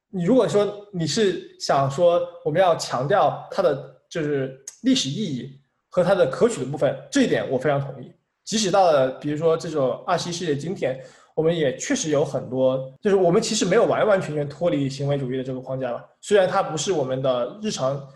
你如果说你是想说我们要强调它的就是历史意义和它的可取的部分，这一点我非常同意。即使到了比如说这种二十一世纪今天，我们也确实有很多，就是我们其实没有完完全全脱离行为主义的这个框架了。虽然它不是我们的日常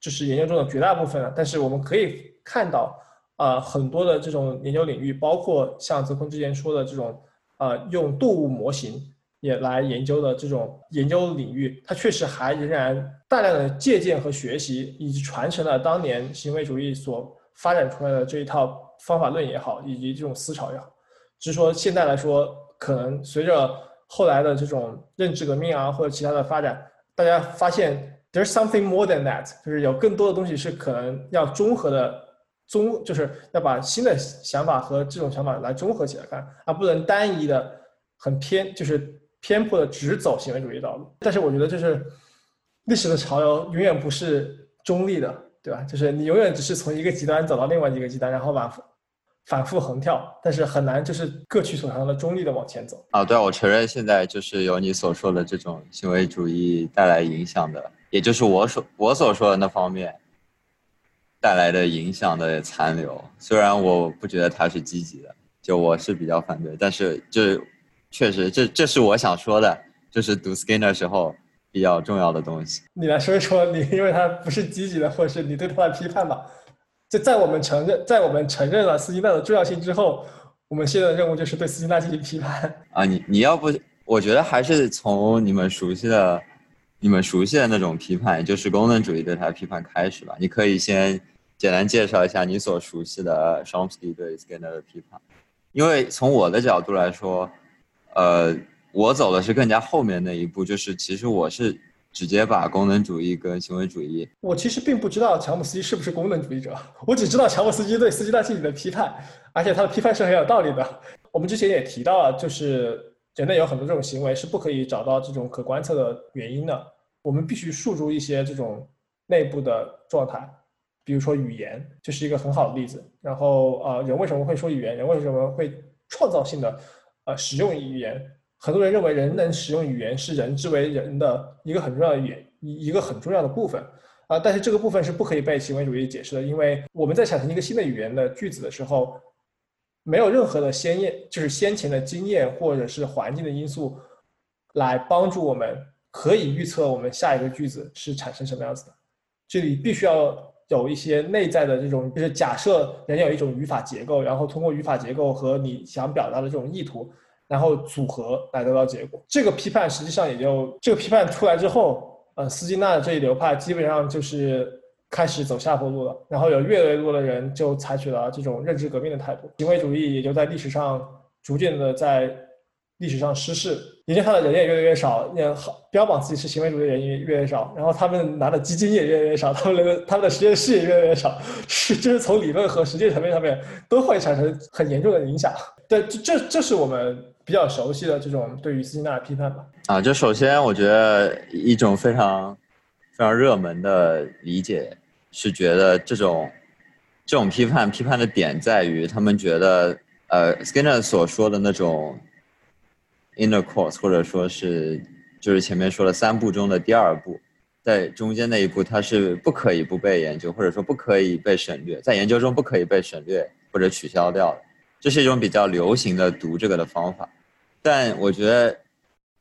就是研究中的绝大部分了，但是我们可以看到，呃，很多的这种研究领域，包括像泽坤之前说的这种，呃，用动物模型。也来研究的这种研究领域，它确实还仍然大量的借鉴和学习，以及传承了当年行为主义所发展出来的这一套方法论也好，以及这种思潮也好。只是说现在来说，可能随着后来的这种认知革命啊，或者其他的发展，大家发现 there's something more than that，就是有更多的东西是可能要综合的，综就是要把新的想法和这种想法来综合起来看，而不能单一的很偏，就是。偏颇的只走行为主义道路，但是我觉得就是历史的潮流永远不是中立的，对吧？就是你永远只是从一个极端走到另外一个极端，然后反复反复横跳，但是很难就是各取所长的中立的往前走。啊，对，我承认现在就是有你所说的这种行为主义带来影响的，也就是我所我所说的那方面带来的影响的残留。虽然我不觉得它是积极的，就我是比较反对，但是就。确实，这这是我想说的，就是读 Skinner 时候比较重要的东西。你来说一说，你因为它不是积极的，或者是你对它的批判吧？就在我们承认，在我们承认了斯金纳的重要性之后，我们现在的任务就是对斯金纳进行批判啊！你你要不，我觉得还是从你们熟悉的、你们熟悉的那种批判，就是功能主义对他的批判开始吧。你可以先简单介绍一下你所熟悉的 Chomsky 对 Skinner 的批判，因为从我的角度来说。呃，我走的是更加后面那一步，就是其实我是直接把功能主义跟行为主义。我其实并不知道乔姆斯基是不是功能主义者，我只知道乔姆斯基对斯基纳进行的批判，而且他的批判是很有道理的。我们之前也提到了，就是人类有很多这种行为是不可以找到这种可观测的原因的，我们必须诉诸一些这种内部的状态，比如说语言就是一个很好的例子。然后呃，人为什么会说语言？人为什么会创造性的？呃，使用语言，很多人认为人能使用语言是人之为人的一个很重要的语一一个很重要的部分啊，但是这个部分是不可以被行为主义解释的，因为我们在产生一个新的语言的句子的时候，没有任何的先验，就是先前的经验或者是环境的因素来帮助我们可以预测我们下一个句子是产生什么样子的。这里必须要有一些内在的这种，就是假设人有一种语法结构，然后通过语法结构和你想表达的这种意图，然后组合来得到结果。这个批判实际上也就这个批判出来之后，呃，斯金纳的这一流派基本上就是开始走下坡路了。然后有越来越多的人就采取了这种认知革命的态度，行为主义也就在历史上逐渐的在。历史上失势，研究它的人也越来越少，也好标榜自己是行为主义的人也越来越少，然后他们拿的基金也越来越少，他们的他们的实验室也越来越少，是就是从理论和实践层面上面都会产生很严重的影响。对，这这这是我们比较熟悉的这种对于斯金纳的批判吧。啊，就首先我觉得一种非常非常热门的理解是觉得这种这种批判批判的点在于他们觉得呃 Skinner 所说的那种。Inner course，或者说是，就是前面说的三步中的第二步，在中间那一步，它是不可以不被研究，或者说不可以被省略，在研究中不可以被省略或者取消掉的。这是一种比较流行的读这个的方法。但我觉得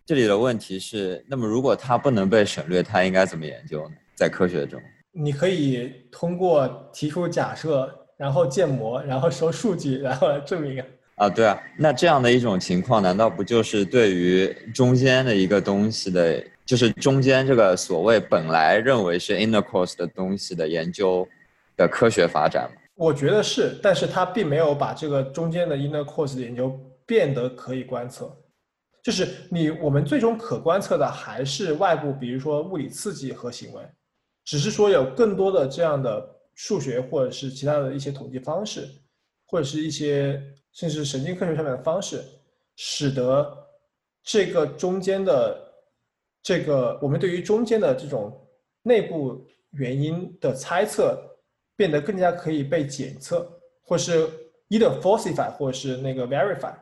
这里的问题是，那么如果它不能被省略，它应该怎么研究呢？在科学中，你可以通过提出假设，然后建模，然后收数据，然后来证明啊。对啊，那这样的一种情况，难道不就是对于中间的一个东西的，就是中间这个所谓本来认为是 inner course 的东西的研究的科学发展吗？我觉得是，但是它并没有把这个中间的 inner course 的研究变得可以观测，就是你我们最终可观测的还是外部，比如说物理刺激和行为，只是说有更多的这样的数学或者是其他的一些统计方式，或者是一些。甚至神经科学上面的方式，使得这个中间的这个我们对于中间的这种内部原因的猜测变得更加可以被检测，或是 either falsify 或是那个 verify，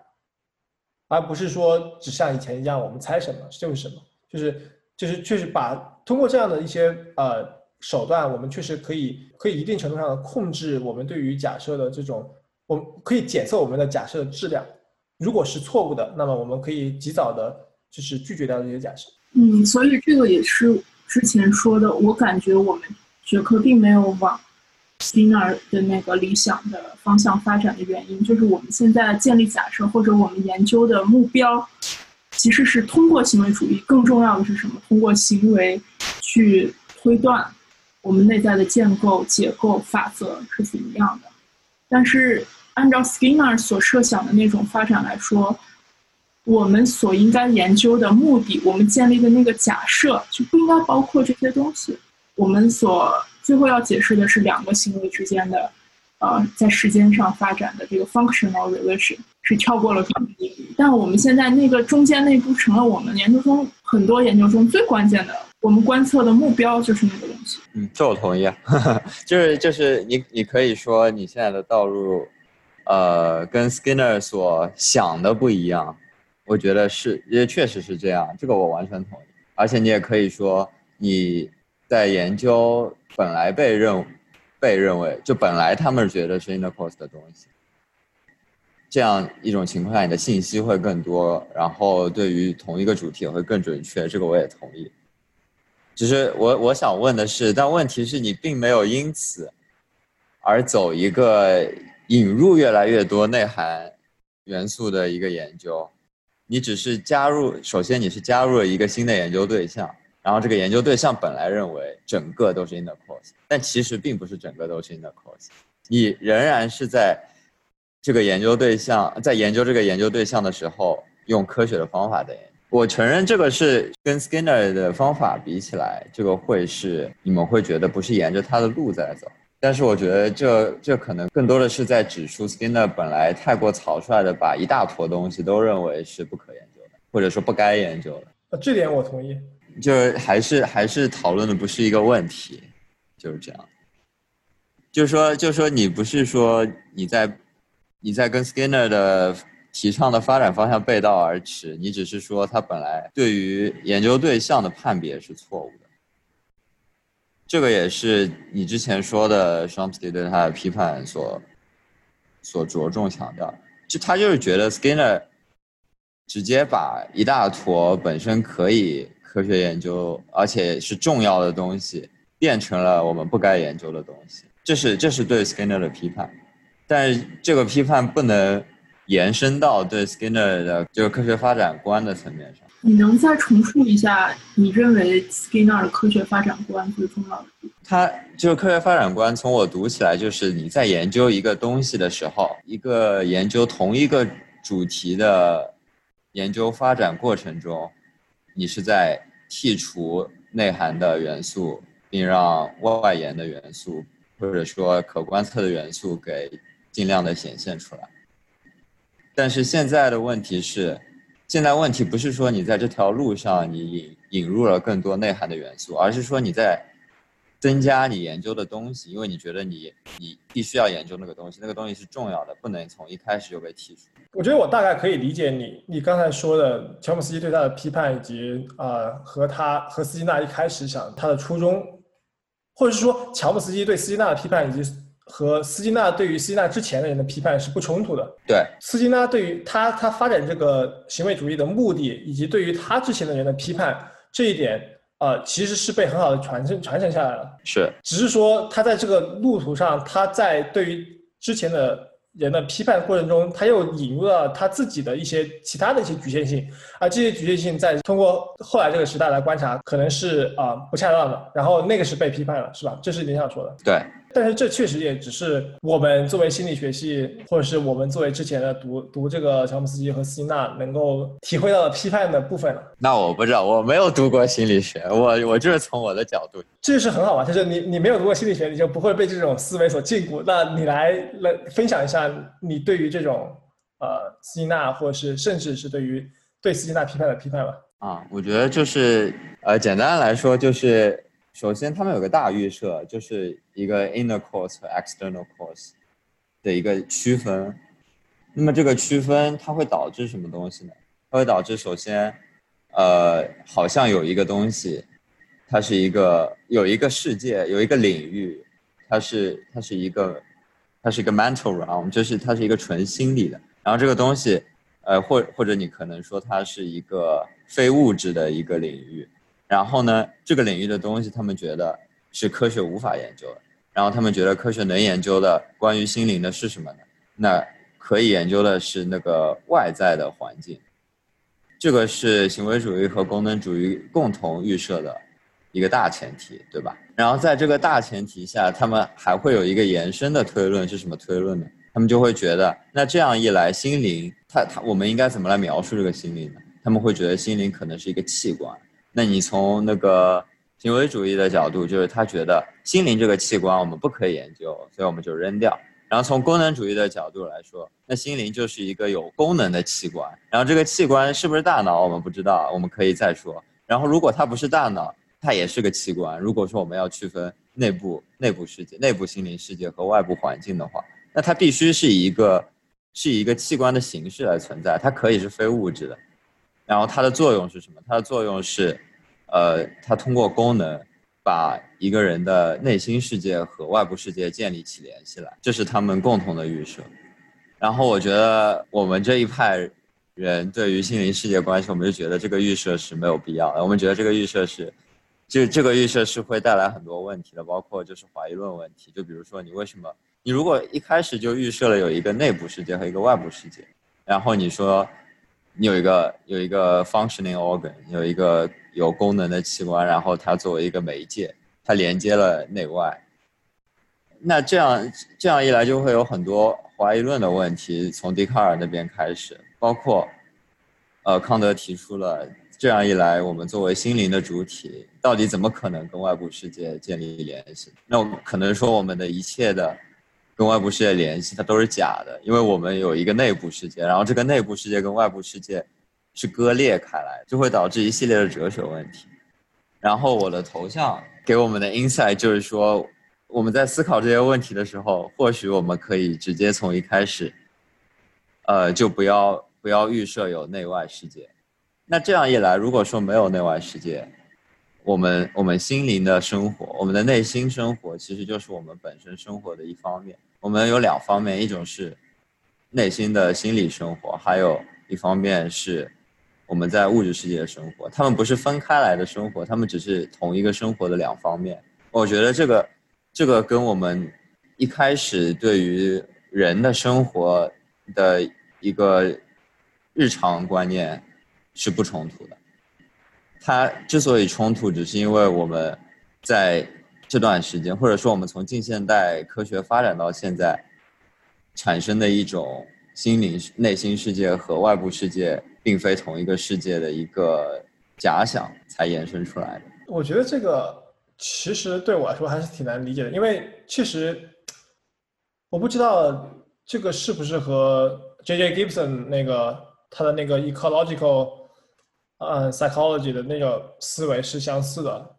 而不是说只像以前一样我们猜什么就是什么，就是就是确实把通过这样的一些呃手段，我们确实可以可以一定程度上的控制我们对于假设的这种。我们可以检测我们的假设质量，如果是错误的，那么我们可以及早的，就是拒绝掉这些假设。嗯，所以这个也是之前说的，我感觉我们学科并没有往 Skinner 的那个理想的方向发展的原因，就是我们现在建立假设或者我们研究的目标，其实是通过行为主义。更重要的是什么？通过行为去推断我们内在的建构、结构、法则是怎么样的，但是。按照 Skinner 所设想的那种发展来说，我们所应该研究的目的，我们建立的那个假设就不应该包括这些东西。我们所最后要解释的是两个行为之间的，呃，在时间上发展的这个 functional relation，是跳过了统定义。但我们现在那个中间那步成了我们研究中很多研究中最关键的，我们观测的目标就是那个东西。嗯，这我同意啊，就是就是你你可以说你现在的道路。呃，跟 Skinner 所想的不一样，我觉得是，也确实是这样，这个我完全同意。而且你也可以说，你在研究本来被认被认为就本来他们觉得是 inner course 的东西，这样一种情况下，你的信息会更多，然后对于同一个主题也会更准确，这个我也同意。只是我我想问的是，但问题是你并没有因此而走一个。引入越来越多内涵元素的一个研究，你只是加入，首先你是加入了一个新的研究对象，然后这个研究对象本来认为整个都是 inner course，但其实并不是整个都是 inner course，你仍然是在这个研究对象在研究这个研究对象的时候用科学的方法在研究。我承认这个是跟 Skinner 的方法比起来，这个会是你们会觉得不是沿着他的路在走。但是我觉得这这可能更多的是在指出 Skinner 本来太过草率的把一大坨东西都认为是不可研究的，或者说不该研究的。呃，这点我同意。就是还是还是讨论的不是一个问题，就是这样。就是说，就是说，你不是说你在你在跟 Skinner 的提倡的发展方向背道而驰，你只是说他本来对于研究对象的判别是错误的。这个也是你之前说的 s h o m s k y 对他的批判所所着重强调，就他就是觉得 Skinner 直接把一大坨本身可以科学研究，而且是重要的东西，变成了我们不该研究的东西。这是这是对 Skinner 的批判，但是这个批判不能延伸到对 Skinner 的就是科学发展观的层面上。你能再重述一下你认为 Skinner 的科学发展观最重要的？他就是科学发展观，从我读起来就是你在研究一个东西的时候，一个研究同一个主题的研究发展过程中，你是在剔除内涵的元素，并让外延的元素。或者说可观测的元素给尽量的显现出来，但是现在的问题是，现在问题不是说你在这条路上你引引入了更多内涵的元素，而是说你在增加你研究的东西，因为你觉得你你必须要研究那个东西，那个东西是重要的，不能从一开始就被剔除。我觉得我大概可以理解你你刚才说的乔姆斯基对他的批判，以及啊和他和斯金纳一开始想他的初衷。或者是说，乔姆斯基对斯金纳的批判，以及和斯金纳对于斯金纳之前的人的批判是不冲突的。对，斯金纳对于他他发展这个行为主义的目的，以及对于他之前的人的批判，这一点啊，其实是被很好的传承传承下来了。是，只是说他在这个路途上，他在对于之前的。人的批判过程中，他又引入了他自己的一些其他的一些局限性，而这些局限性在通过后来这个时代来观察，可能是啊不恰当的。然后那个是被批判了，是吧？这是你想说的。对。但是这确实也只是我们作为心理学系，或者是我们作为之前的读读这个乔姆斯基和斯金纳能够体会到的批判的部分了。那我不知道，我没有读过心理学，我我就是从我的角度。这是很好嘛，就是你你没有读过心理学，你就不会被这种思维所禁锢。那你来来分享一下你对于这种呃斯金纳，或者是甚至是对于对斯金纳批判的批判吧。啊，我觉得就是呃简单来说就是。首先，他们有个大预设，就是一个 inner cause 和 external cause 的一个区分。那么这个区分它会导致什么东西呢？它会导致首先，呃，好像有一个东西，它是一个有一个世界，有一个领域，它是它是一个它是一个 mental realm，就是它是一个纯心理的。然后这个东西，呃，或或者你可能说它是一个非物质的一个领域。然后呢，这个领域的东西，他们觉得是科学无法研究的。然后他们觉得科学能研究的关于心灵的是什么呢？那可以研究的是那个外在的环境。这个是行为主义和功能主义共同预设的一个大前提，对吧？然后在这个大前提下，他们还会有一个延伸的推论，是什么推论呢？他们就会觉得，那这样一来，心灵，它它，我们应该怎么来描述这个心灵呢？他们会觉得心灵可能是一个器官。那你从那个行为主义的角度，就是他觉得心灵这个器官我们不可以研究，所以我们就扔掉。然后从功能主义的角度来说，那心灵就是一个有功能的器官。然后这个器官是不是大脑，我们不知道，我们可以再说。然后如果它不是大脑，它也是个器官。如果说我们要区分内部内部世界、内部心灵世界和外部环境的话，那它必须是一个是一个器官的形式来存在，它可以是非物质的。然后它的作用是什么？它的作用是，呃，它通过功能把一个人的内心世界和外部世界建立起联系来，这是他们共同的预设。然后我觉得我们这一派人对于心灵世界关系，我们就觉得这个预设是没有必要的。我们觉得这个预设是，就这个预设是会带来很多问题的，包括就是怀疑论问题。就比如说你为什么，你如果一开始就预设了有一个内部世界和一个外部世界，然后你说。你有一个有一个 functioning organ，有一个有功能的器官，然后它作为一个媒介，它连接了内外。那这样这样一来，就会有很多怀疑论的问题从笛卡尔那边开始，包括，呃，康德提出了这样一来，我们作为心灵的主体，到底怎么可能跟外部世界建立联系？那我可能说我们的一切的。跟外部世界联系，它都是假的，因为我们有一个内部世界，然后这个内部世界跟外部世界是割裂开来，就会导致一系列的哲学问题。然后我的头像给我们的 insight 就是说，我们在思考这些问题的时候，或许我们可以直接从一开始，呃，就不要不要预设有内外世界。那这样一来，如果说没有内外世界，我们我们心灵的生活，我们的内心生活，其实就是我们本身生活的一方面。我们有两方面，一种是内心的心理生活，还有一方面是我们在物质世界的生活，他们不是分开来的生活，他们只是同一个生活的两方面。我觉得这个，这个跟我们一开始对于人的生活的一个日常观念是不冲突的。它之所以冲突，只是因为我们在这段时间，或者说我们从近现代科学发展到现在，产生的一种心灵内心世界和外部世界并非同一个世界的一个假想，才延伸出来的。我觉得这个其实对我来说还是挺难理解的，因为确实我不知道这个是不是和 J.J. Gibson 那个他的那个 ecological。嗯，psychology 的那个思维是相似的，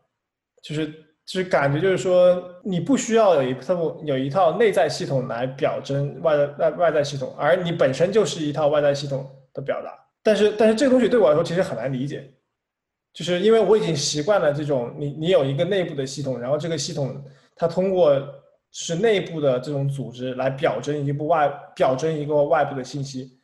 就是就是感觉就是说，你不需要有一套有一套内在系统来表征外外外在系统，而你本身就是一套外在系统的表达。但是但是这个东西对我来说其实很难理解，就是因为我已经习惯了这种你你有一个内部的系统，然后这个系统它通过是内部的这种组织来表征一部外表征一个外部的信息，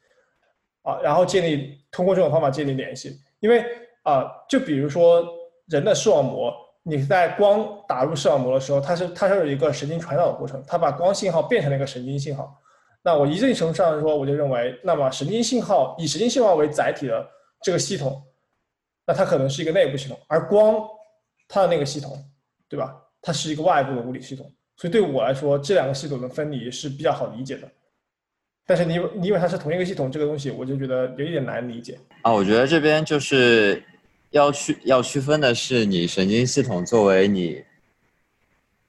啊，然后建立通过这种方法建立联系。因为啊，就比如说人的视网膜，你在光打入视网膜的时候，它是它是有一个神经传导的过程，它把光信号变成了一个神经信号。那我一定程度上说，我就认为，那么神经信号以神经信号为载体的这个系统，那它可能是一个内部系统，而光它的那个系统，对吧？它是一个外部的物理系统。所以对我来说，这两个系统的分离是比较好理解的。但是你你以为它是同一个系统，这个东西我就觉得有一点难理解啊。我觉得这边就是要区要区分的是，你神经系统作为你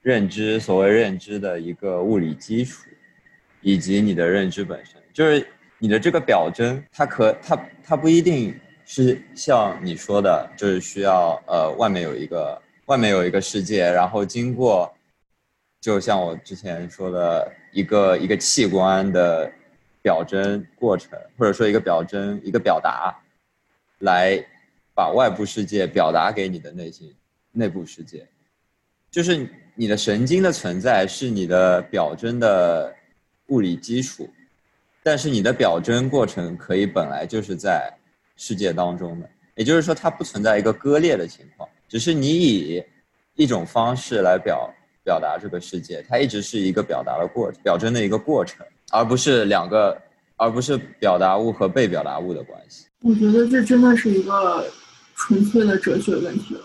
认知所谓认知的一个物理基础，以及你的认知本身，就是你的这个表征，它可它它不一定是像你说的，就是需要呃外面有一个外面有一个世界，然后经过，就像我之前说的一个一个器官的。表征过程，或者说一个表征、一个表达，来把外部世界表达给你的内心、内部世界，就是你的神经的存在是你的表征的物理基础，但是你的表征过程可以本来就是在世界当中的，也就是说它不存在一个割裂的情况，只是你以一种方式来表表达这个世界，它一直是一个表达的过表征的一个过程。而不是两个，而不是表达物和被表达物的关系。我觉得这真的是一个纯粹的哲学问题了。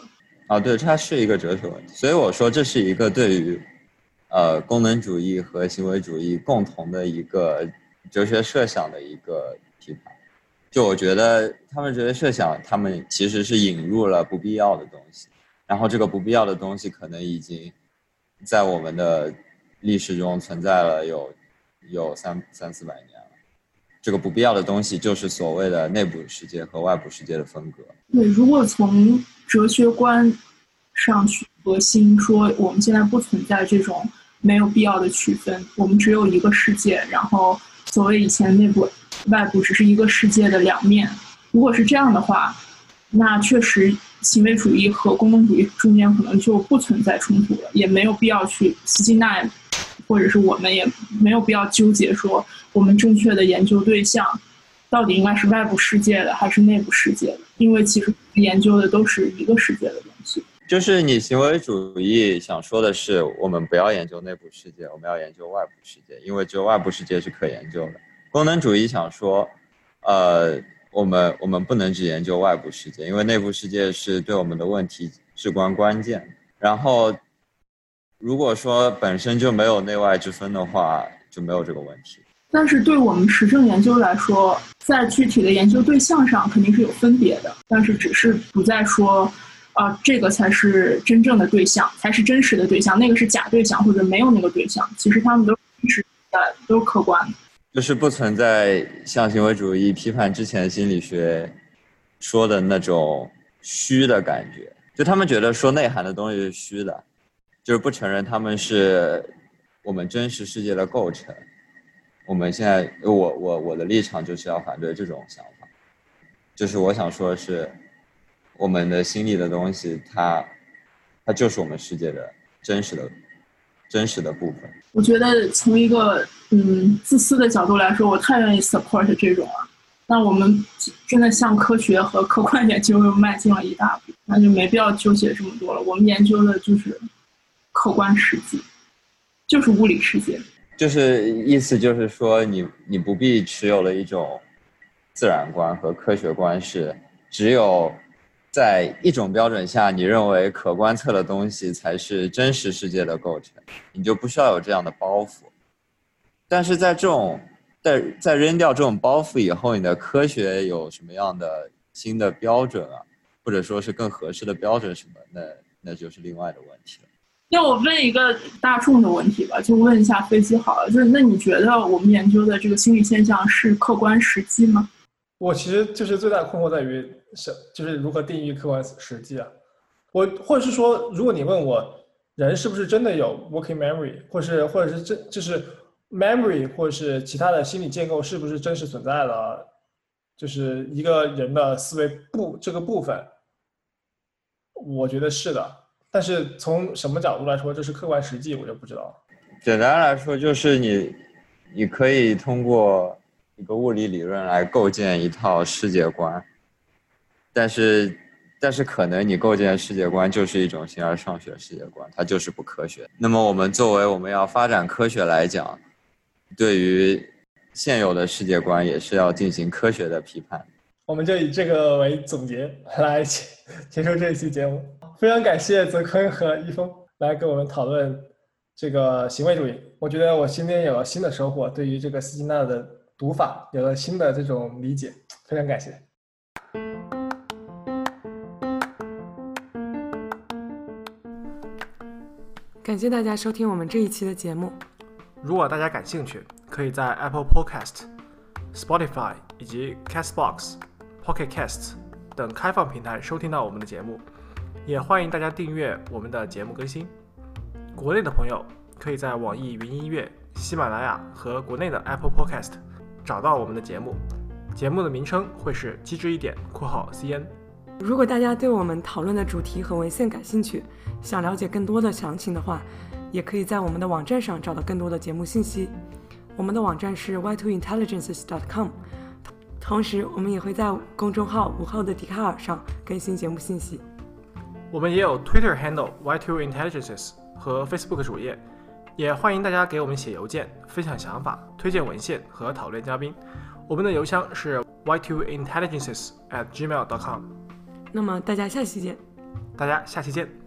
啊，对，它是一个哲学问题。所以我说这是一个对于，呃，功能主义和行为主义共同的一个哲学设想的一个批判。就我觉得他们哲学设想，他们其实是引入了不必要的东西，然后这个不必要的东西可能已经在我们的历史中存在了有。有三三四百年了，这个不必要的东西就是所谓的内部世界和外部世界的分隔。对，如果从哲学观上去核心说，我们现在不存在这种没有必要的区分，我们只有一个世界，然后所谓以前内部、外部只是一个世界的两面。如果是这样的话，那确实行为主义和功能主义中间可能就不存在冲突了，也没有必要去斯金纳。或者是我们也没有必要纠结说我们正确的研究对象到底应该是外部世界的还是内部世界的，因为其实研究的都是一个世界的东西。就是你行为主义想说的是，我们不要研究内部世界，我们要研究外部世界，因为只有外部世界是可研究的。功能主义想说，呃，我们我们不能只研究外部世界，因为内部世界是对我们的问题至关关键。然后。如果说本身就没有内外之分的话，就没有这个问题。但是对我们实证研究来说，在具体的研究对象上肯定是有分别的，但是只是不再说，啊，这个才是真正的对象，才是真实的对象，那个是假对象或者没有那个对象，其实他们都是的，都是客观的。就是不存在像行为主义批判之前心理学说的那种虚的感觉，就他们觉得说内涵的东西是虚的。就是不承认他们是我们真实世界的构成。我们现在，我我我的立场就是要反对这种想法。就是我想说的是，我们的心里的东西，它它就是我们世界的真实的真实的部分。我觉得从一个嗯自私的角度来说，我太愿意 support 这种了。那我们真的向科学和客观研究又迈进了一大步，那就没必要纠结这么多了。我们研究的就是客观实际，就是物理世界。就是意思就是说，你你不必持有了一种自然观和科学观，是只有在一种标准下，你认为可观测的东西才是真实世界的构成，你就不需要有这样的包袱。但是在这种在在扔掉这种包袱以后，你的科学有什么样的新的标准啊，或者说是更合适的标准什么，那那就是另外的问题了。那我问一个大众的问题吧，就问一下飞机好了，就是那你觉得我们研究的这个心理现象是客观实际吗？我其实就是最大的困惑在于是就是如何定义客观实际啊？我或者是说，如果你问我人是不是真的有 working memory，或是或者是真就是 memory 或者是其他的心理建构是不是真实存在了？就是一个人的思维部这个部分，我觉得是的。但是从什么角度来说，这是客观实际，我就不知道了。简单来说，就是你，你可以通过一个物理理论来构建一套世界观，但是，但是可能你构建世界观就是一种形而上学世界观，它就是不科学。那么我们作为我们要发展科学来讲，对于现有的世界观也是要进行科学的批判。我们就以这个为总结来结束这一期节目。非常感谢泽坤和一峰来跟我们讨论这个行为主义。我觉得我今天有了新的收获，对于这个斯金纳的读法有了新的这种理解。非常感谢。感谢大家收听我们这一期的节目。如果大家感兴趣，可以在 Apple Podcast、Spotify 以及 Castbox、Pocket Casts 等开放平台收听到我们的节目。也欢迎大家订阅我们的节目更新。国内的朋友可以在网易云音乐、喜马拉雅和国内的 Apple Podcast 找到我们的节目。节目的名称会是机智一点（括号 CN）。如果大家对我们讨论的主题和文献感兴趣，想了解更多的详情的话，也可以在我们的网站上找到更多的节目信息。我们的网站是 y2intelligences.com。同时，我们也会在公众号“午后的笛卡尔”上更新节目信息。我们也有 Twitter handle y2intelligences 和 Facebook 主页，也欢迎大家给我们写邮件，分享想法、推荐文献和讨论嘉宾。我们的邮箱是 y2intelligences@gmail.com。那么大家下期见。大家下期见。